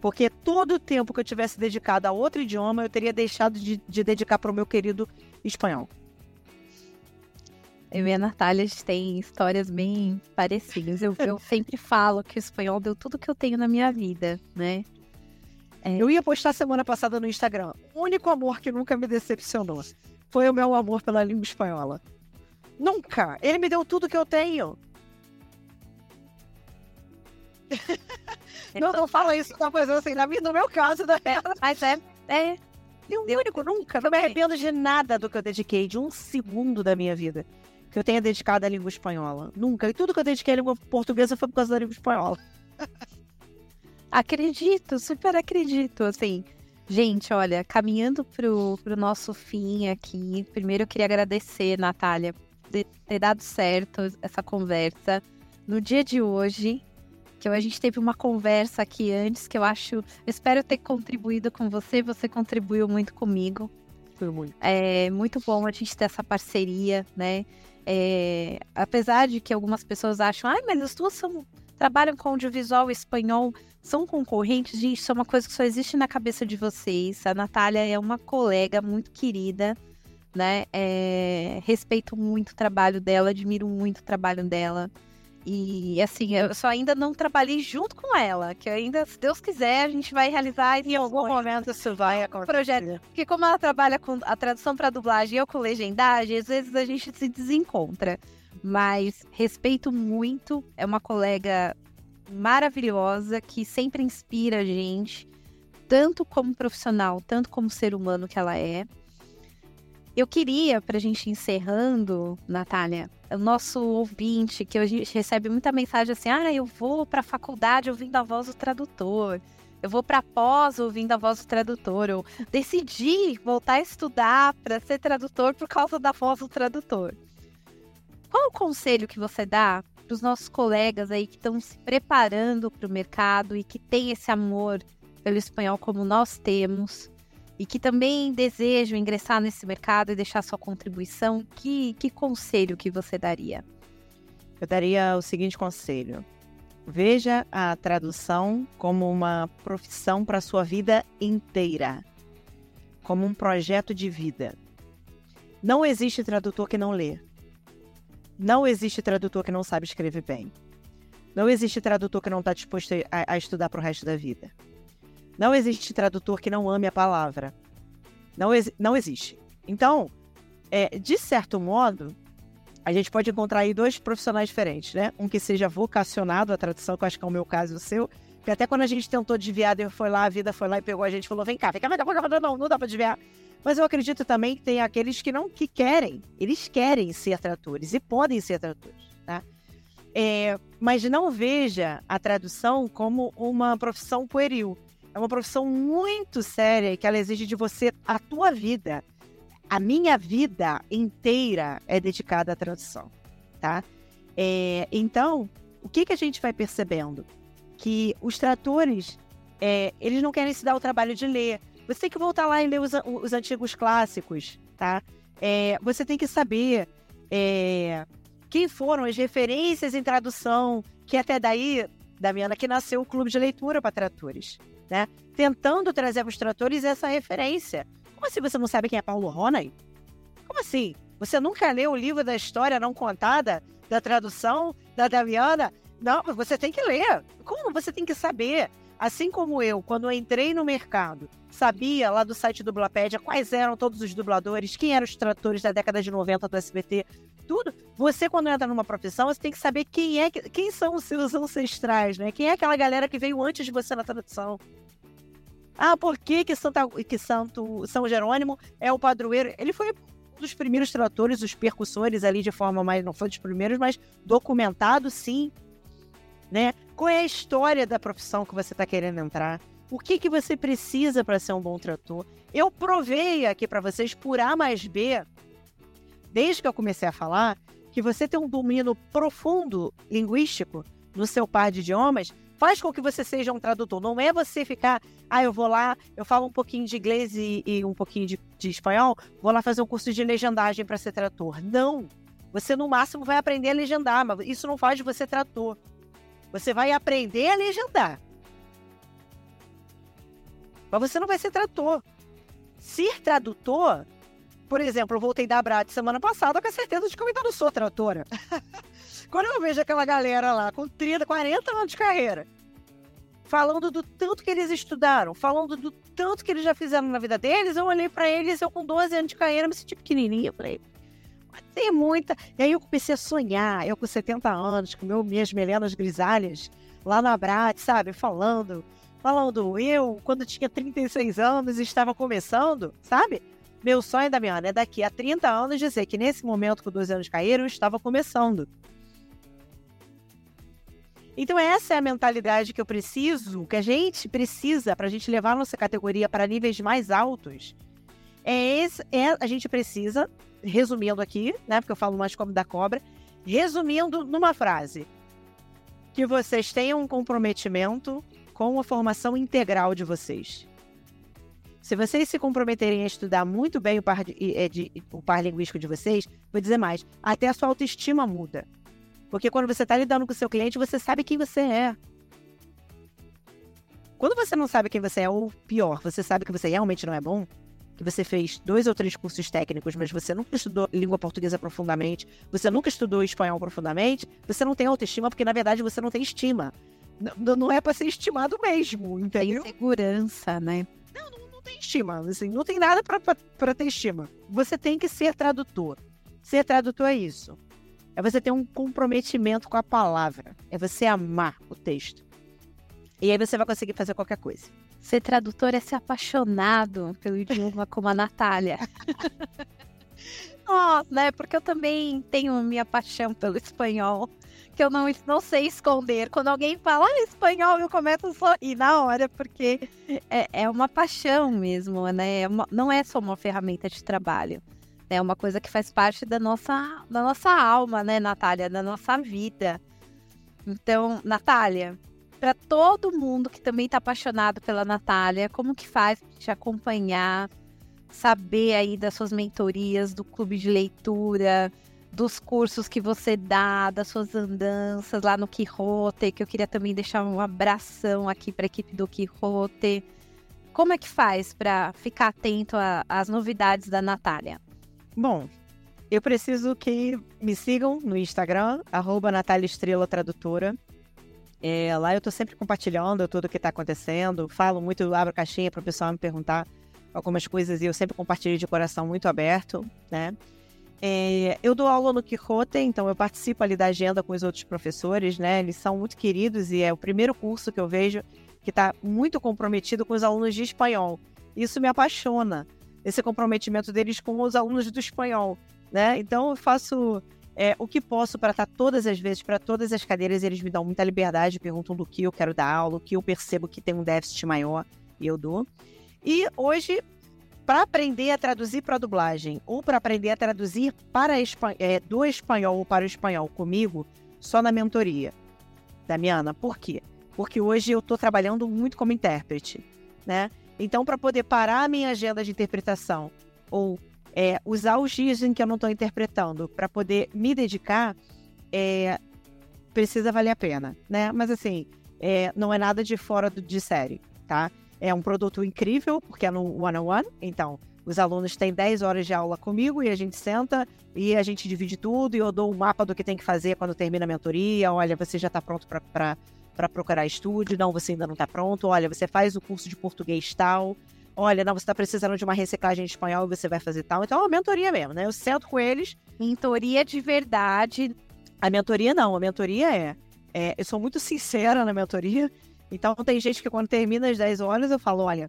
Porque todo o tempo que eu tivesse dedicado a outro idioma, eu teria deixado de, de dedicar para o meu querido espanhol. Eu e a Natália, a gente tem histórias bem parecidas. Eu, eu sempre falo que o espanhol deu tudo que eu tenho na minha vida, né? É... Eu ia postar semana passada no Instagram. O único amor que nunca me decepcionou foi o meu amor pela língua espanhola. Nunca! Ele me deu tudo que eu tenho. não, não fala isso, tá fazendo assim, na minha, no meu caso, da né? Mas é, é. Eu único, nunca. Não me arrependo de nada do que eu dediquei, de um segundo da minha vida que eu tenha dedicado à língua espanhola. Nunca. E tudo que eu dediquei à língua portuguesa foi por causa da língua espanhola. acredito, super acredito. Assim, gente, olha, caminhando pro, pro nosso fim aqui, primeiro eu queria agradecer, Natália, de ter dado certo essa conversa no dia de hoje que a gente teve uma conversa aqui antes que eu acho, eu espero ter contribuído com você, você contribuiu muito comigo. Foi muito. É muito bom a gente ter essa parceria, né? É, apesar de que algumas pessoas acham, ai, mas as duas são, trabalham com audiovisual espanhol, são concorrentes, gente, isso é uma coisa que só existe na cabeça de vocês. A Natália é uma colega muito querida, né? É, respeito muito o trabalho dela, admiro muito o trabalho dela. E assim, eu só ainda não trabalhei junto com ela, que ainda, se Deus quiser, a gente vai realizar em algum momento isso vai acontecer. Projeto. Porque como ela trabalha com a tradução para dublagem e eu com legendagem, às vezes a gente se desencontra. Mas respeito muito, é uma colega maravilhosa que sempre inspira a gente, tanto como profissional, tanto como ser humano que ela é. Eu queria, para a gente encerrando, Natália, o nosso ouvinte, que a gente recebe muita mensagem assim: ah, eu vou para a faculdade ouvindo a voz do tradutor, eu vou para pós ouvindo a voz do tradutor, eu decidi voltar a estudar para ser tradutor por causa da voz do tradutor. Qual o conselho que você dá para os nossos colegas aí que estão se preparando para o mercado e que têm esse amor pelo espanhol como nós temos? E que também desejam ingressar nesse mercado e deixar sua contribuição, que, que conselho que você daria? Eu daria o seguinte conselho: veja a tradução como uma profissão para a sua vida inteira, como um projeto de vida. Não existe tradutor que não lê. Não existe tradutor que não sabe escrever bem. Não existe tradutor que não está disposto a, a estudar para o resto da vida. Não existe tradutor que não ame a palavra. Não, ex não existe. Então, é, de certo modo, a gente pode encontrar aí dois profissionais diferentes, né? Um que seja vocacionado à tradução, que eu acho que é o meu caso e o seu, que até quando a gente tentou desviar, foi lá, a vida foi lá e pegou a gente e falou: vem cá, vem cá, vem cá, não, não dá para desviar. Mas eu acredito também que tem aqueles que não que querem, eles querem ser tradutores e podem ser tradutores, tá? É, mas não veja a tradução como uma profissão pueril. É uma profissão muito séria que ela exige de você a tua vida. A minha vida inteira é dedicada à tradução, tá? É, então, o que, que a gente vai percebendo? Que os tradutores, é, eles não querem se dar o trabalho de ler. Você tem que voltar lá e ler os, os antigos clássicos, tá? É, você tem que saber é, quem foram as referências em tradução, que até daí, Damiana, que nasceu o Clube de Leitura para Tradutores né? Tentando trazer para os tratores essa referência. Como assim você não sabe quem é Paulo Ronay? Como assim? Você nunca leu o livro da história não contada, da tradução da Damiana? Não, você tem que ler. Como você tem que saber? Assim como eu, quando eu entrei no mercado, sabia lá do site Dublapédia quais eram todos os dubladores, quem eram os tradutores da década de 90 do SBT, tudo. Você, quando entra numa profissão, você tem que saber quem é quem são os seus ancestrais, né? Quem é aquela galera que veio antes de você na tradução. Ah, por que, que, Santa, que Santo, São Jerônimo é o padroeiro? Ele foi um dos primeiros tradutores, os percussores ali de forma mais. Não foi dos primeiros, mas documentado, sim. Né? Qual é a história da profissão que você está querendo entrar? O que, que você precisa para ser um bom trator? Eu provei aqui para vocês por A mais B desde que eu comecei a falar, que você ter um domínio profundo linguístico no seu par de idiomas faz com que você seja um tradutor. Não é você ficar, ah, eu vou lá, eu falo um pouquinho de inglês e, e um pouquinho de, de espanhol, vou lá fazer um curso de legendagem para ser tradutor. Não! Você, no máximo, vai aprender a legendar, mas isso não faz de você tradutor. Você vai aprender a legendar. Mas você não vai ser tradutor. Ser tradutor por exemplo, eu voltei da Brat semana passada com a certeza de que eu ainda não sou tradutora. Quando eu vejo aquela galera lá com 30, 40 anos de carreira, falando do tanto que eles estudaram, falando do tanto que eles já fizeram na vida deles, eu olhei para eles, eu com 12 anos de carreira, me senti pequenininha, falei, tem muita. E aí eu comecei a sonhar, eu com 70 anos, com meu, minhas melenas grisalhas, lá na Brat, sabe, falando, falando, eu, quando tinha 36 anos, estava começando, sabe? Meu sonho, Damiana, é daqui a 30 anos dizer que nesse momento que os 12 anos caíram, eu estava começando. Então, essa é a mentalidade que eu preciso, que a gente precisa para a gente levar a nossa categoria para níveis mais altos. É, esse, é a gente precisa, resumindo aqui, né? Porque eu falo mais como da cobra, resumindo numa frase: que vocês tenham um comprometimento com a formação integral de vocês. Se vocês se comprometerem a estudar muito bem o par, de, é, de, o par linguístico de vocês, vou dizer mais, até a sua autoestima muda. Porque quando você está lidando com o seu cliente, você sabe quem você é. Quando você não sabe quem você é, ou pior, você sabe que você realmente não é bom, que você fez dois ou três cursos técnicos, mas você nunca estudou língua portuguesa profundamente, você nunca estudou espanhol profundamente, você não tem autoestima porque, na verdade, você não tem estima. N não é para ser estimado mesmo, entendeu? Tem segurança, né? Não, não tem estima, assim, não tem nada para ter estima. Você tem que ser tradutor. Ser tradutor é isso. É você ter um comprometimento com a palavra. É você amar o texto. E aí você vai conseguir fazer qualquer coisa. Ser tradutor é ser apaixonado pelo idioma como a Natália. oh, né? Porque eu também tenho minha paixão pelo espanhol que eu não, não sei esconder. Quando alguém fala ah, espanhol, eu começo a sorrir na hora, porque é, é uma paixão mesmo, né? É uma, não é só uma ferramenta de trabalho. É uma coisa que faz parte da nossa, da nossa alma, né, Natália? Da nossa vida. Então, Natália, para todo mundo que também está apaixonado pela Natália, como que faz para te acompanhar, saber aí das suas mentorias, do clube de leitura, dos cursos que você dá, das suas andanças lá no Quixote, que eu queria também deixar um abração aqui para a equipe do Quixote. Como é que faz para ficar atento às novidades da Natália? Bom, eu preciso que me sigam no Instagram, arroba Natália Estrela Tradutora. É, lá eu estou sempre compartilhando tudo o que está acontecendo, falo muito, abro caixinha para o pessoal me perguntar algumas coisas e eu sempre compartilho de coração muito aberto, né? É, eu dou aula no Quixote, então eu participo ali da agenda com os outros professores, né? Eles são muito queridos e é o primeiro curso que eu vejo que está muito comprometido com os alunos de espanhol. Isso me apaixona, esse comprometimento deles com os alunos do espanhol, né? Então eu faço é, o que posso para estar todas as vezes, para todas as cadeiras, eles me dão muita liberdade, perguntam do que eu quero dar aula, o que eu percebo que tem um déficit maior e eu dou. E hoje para aprender a traduzir para dublagem ou para aprender a traduzir para é, do espanhol ou para o espanhol comigo, só na mentoria. Damiana, por quê? Porque hoje eu estou trabalhando muito como intérprete, né? Então, para poder parar a minha agenda de interpretação ou é, usar os dias em que eu não estou interpretando para poder me dedicar, é, precisa valer a pena, né? Mas assim, é, não é nada de fora do, de série, tá? É um produto incrível, porque é no one-on-one. Então, os alunos têm 10 horas de aula comigo e a gente senta e a gente divide tudo e eu dou um mapa do que tem que fazer quando termina a mentoria. Olha, você já está pronto para procurar estúdio, não, você ainda não está pronto, olha, você faz o curso de português tal, olha, não, você está precisando de uma reciclagem de espanhol e você vai fazer tal. Então é uma mentoria mesmo, né? Eu sento com eles. Mentoria de verdade. A mentoria não, a mentoria é, é eu sou muito sincera na mentoria. Então tem gente que quando termina as 10 horas eu falo, olha,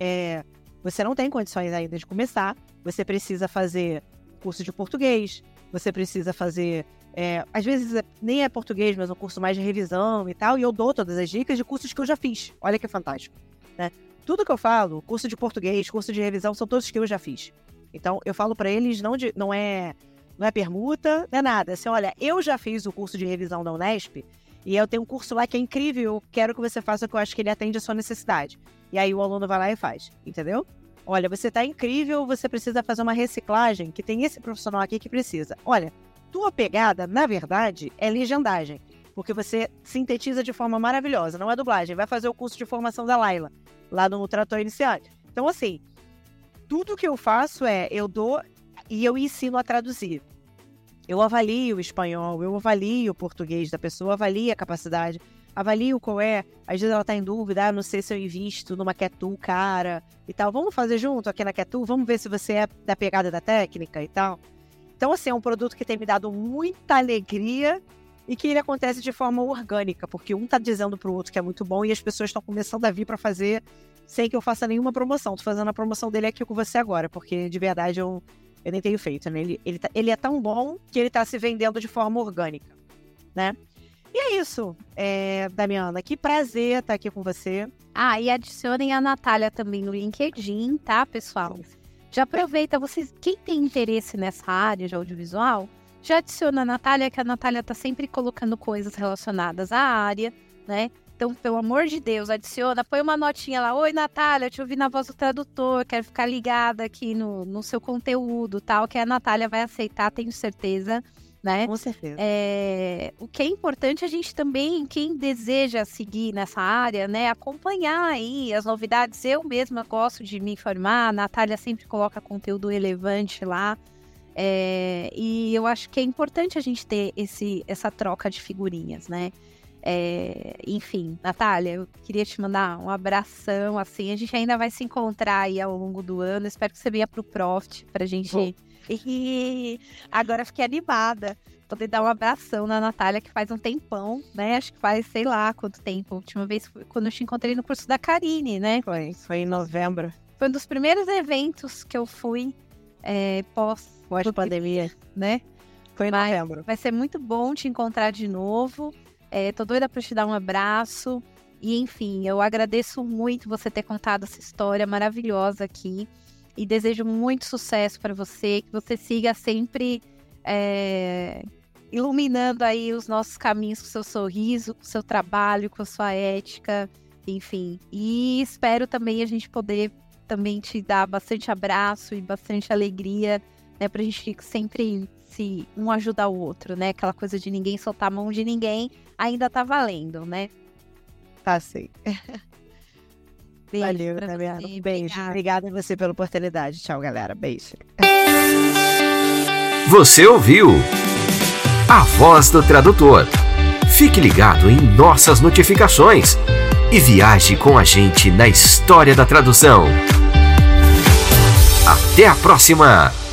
é, você não tem condições ainda de começar, você precisa fazer curso de português, você precisa fazer é, às vezes é, nem é português, mas um curso mais de revisão e tal, e eu dou todas as dicas de cursos que eu já fiz. Olha que fantástico, né? Tudo que eu falo, curso de português, curso de revisão, são todos que eu já fiz. Então, eu falo para eles, não, de, não é não é permuta, não é nada. Assim, olha, eu já fiz o curso de revisão da Unesp, e eu tenho um curso lá que é incrível, eu quero que você faça, que eu acho que ele atende a sua necessidade. E aí o aluno vai lá e faz, entendeu? Olha, você está incrível, você precisa fazer uma reciclagem, que tem esse profissional aqui que precisa. Olha, tua pegada, na verdade, é legendagem. Porque você sintetiza de forma maravilhosa, não é dublagem. Vai fazer o curso de formação da Laila, lá no Trator Iniciante. Então, assim, tudo que eu faço é, eu dou e eu ensino a traduzir. Eu avalio o espanhol, eu avalio o português da pessoa, avalio a capacidade, avalio qual é. Às vezes ela tá em dúvida, ah, não sei se eu invisto numa Ketu cara e tal. Vamos fazer junto aqui na Ketu, vamos ver se você é da pegada da técnica e tal. Então, assim, é um produto que tem me dado muita alegria e que ele acontece de forma orgânica, porque um tá dizendo pro outro que é muito bom e as pessoas estão começando a vir para fazer sem que eu faça nenhuma promoção. Tô fazendo a promoção dele aqui com você agora, porque de verdade eu, eu nem tenho feito, né? Ele, ele, tá, ele é tão bom que ele tá se vendendo de forma orgânica, né? E é isso, é, Damiana. Que prazer estar aqui com você. Ah, e adicionem a Natália também no LinkedIn, tá, pessoal? Já aproveita, vocês, quem tem interesse nessa área de audiovisual, já adiciona a Natália, que a Natália tá sempre colocando coisas relacionadas à área, né? Então, pelo amor de Deus, adiciona, põe uma notinha lá. Oi, Natália, te ouvi na voz do tradutor, quero ficar ligada aqui no, no seu conteúdo, tal, que a Natália vai aceitar, tenho certeza né? Com certeza. É, o que é importante a gente também, quem deseja seguir nessa área, né, acompanhar aí as novidades. Eu mesma gosto de me informar, a Natália sempre coloca conteúdo relevante lá. É, e eu acho que é importante a gente ter esse, essa troca de figurinhas, né? É, enfim, Natália, eu queria te mandar um abração, assim, a gente ainda vai se encontrar aí ao longo do ano, espero que você venha pro Profit pra gente Bom e agora fiquei animada. Poder dar um abração na Natália, que faz um tempão, né? Acho que faz, sei lá, quanto tempo. A última vez foi quando eu te encontrei no curso da Karine, né? Foi, foi em novembro. Foi um dos primeiros eventos que eu fui é, pós pandemia, né? Foi em Mas novembro. Vai ser muito bom te encontrar de novo. É, tô doida para te dar um abraço. E enfim, eu agradeço muito você ter contado essa história maravilhosa aqui e desejo muito sucesso para você, que você siga sempre é, iluminando aí os nossos caminhos com seu sorriso, com seu trabalho, com a sua ética, enfim. E espero também a gente poder também te dar bastante abraço e bastante alegria, né, pra gente sempre se um ajudar o outro, né? Aquela coisa de ninguém soltar a mão de ninguém ainda tá valendo, né? Tá sim. Beijo Valeu, Fabiana. Um beijo. Obrigada. Obrigada a você pela oportunidade. Tchau, galera. Beijo. Você ouviu a voz do tradutor. Fique ligado em nossas notificações e viaje com a gente na história da tradução. Até a próxima!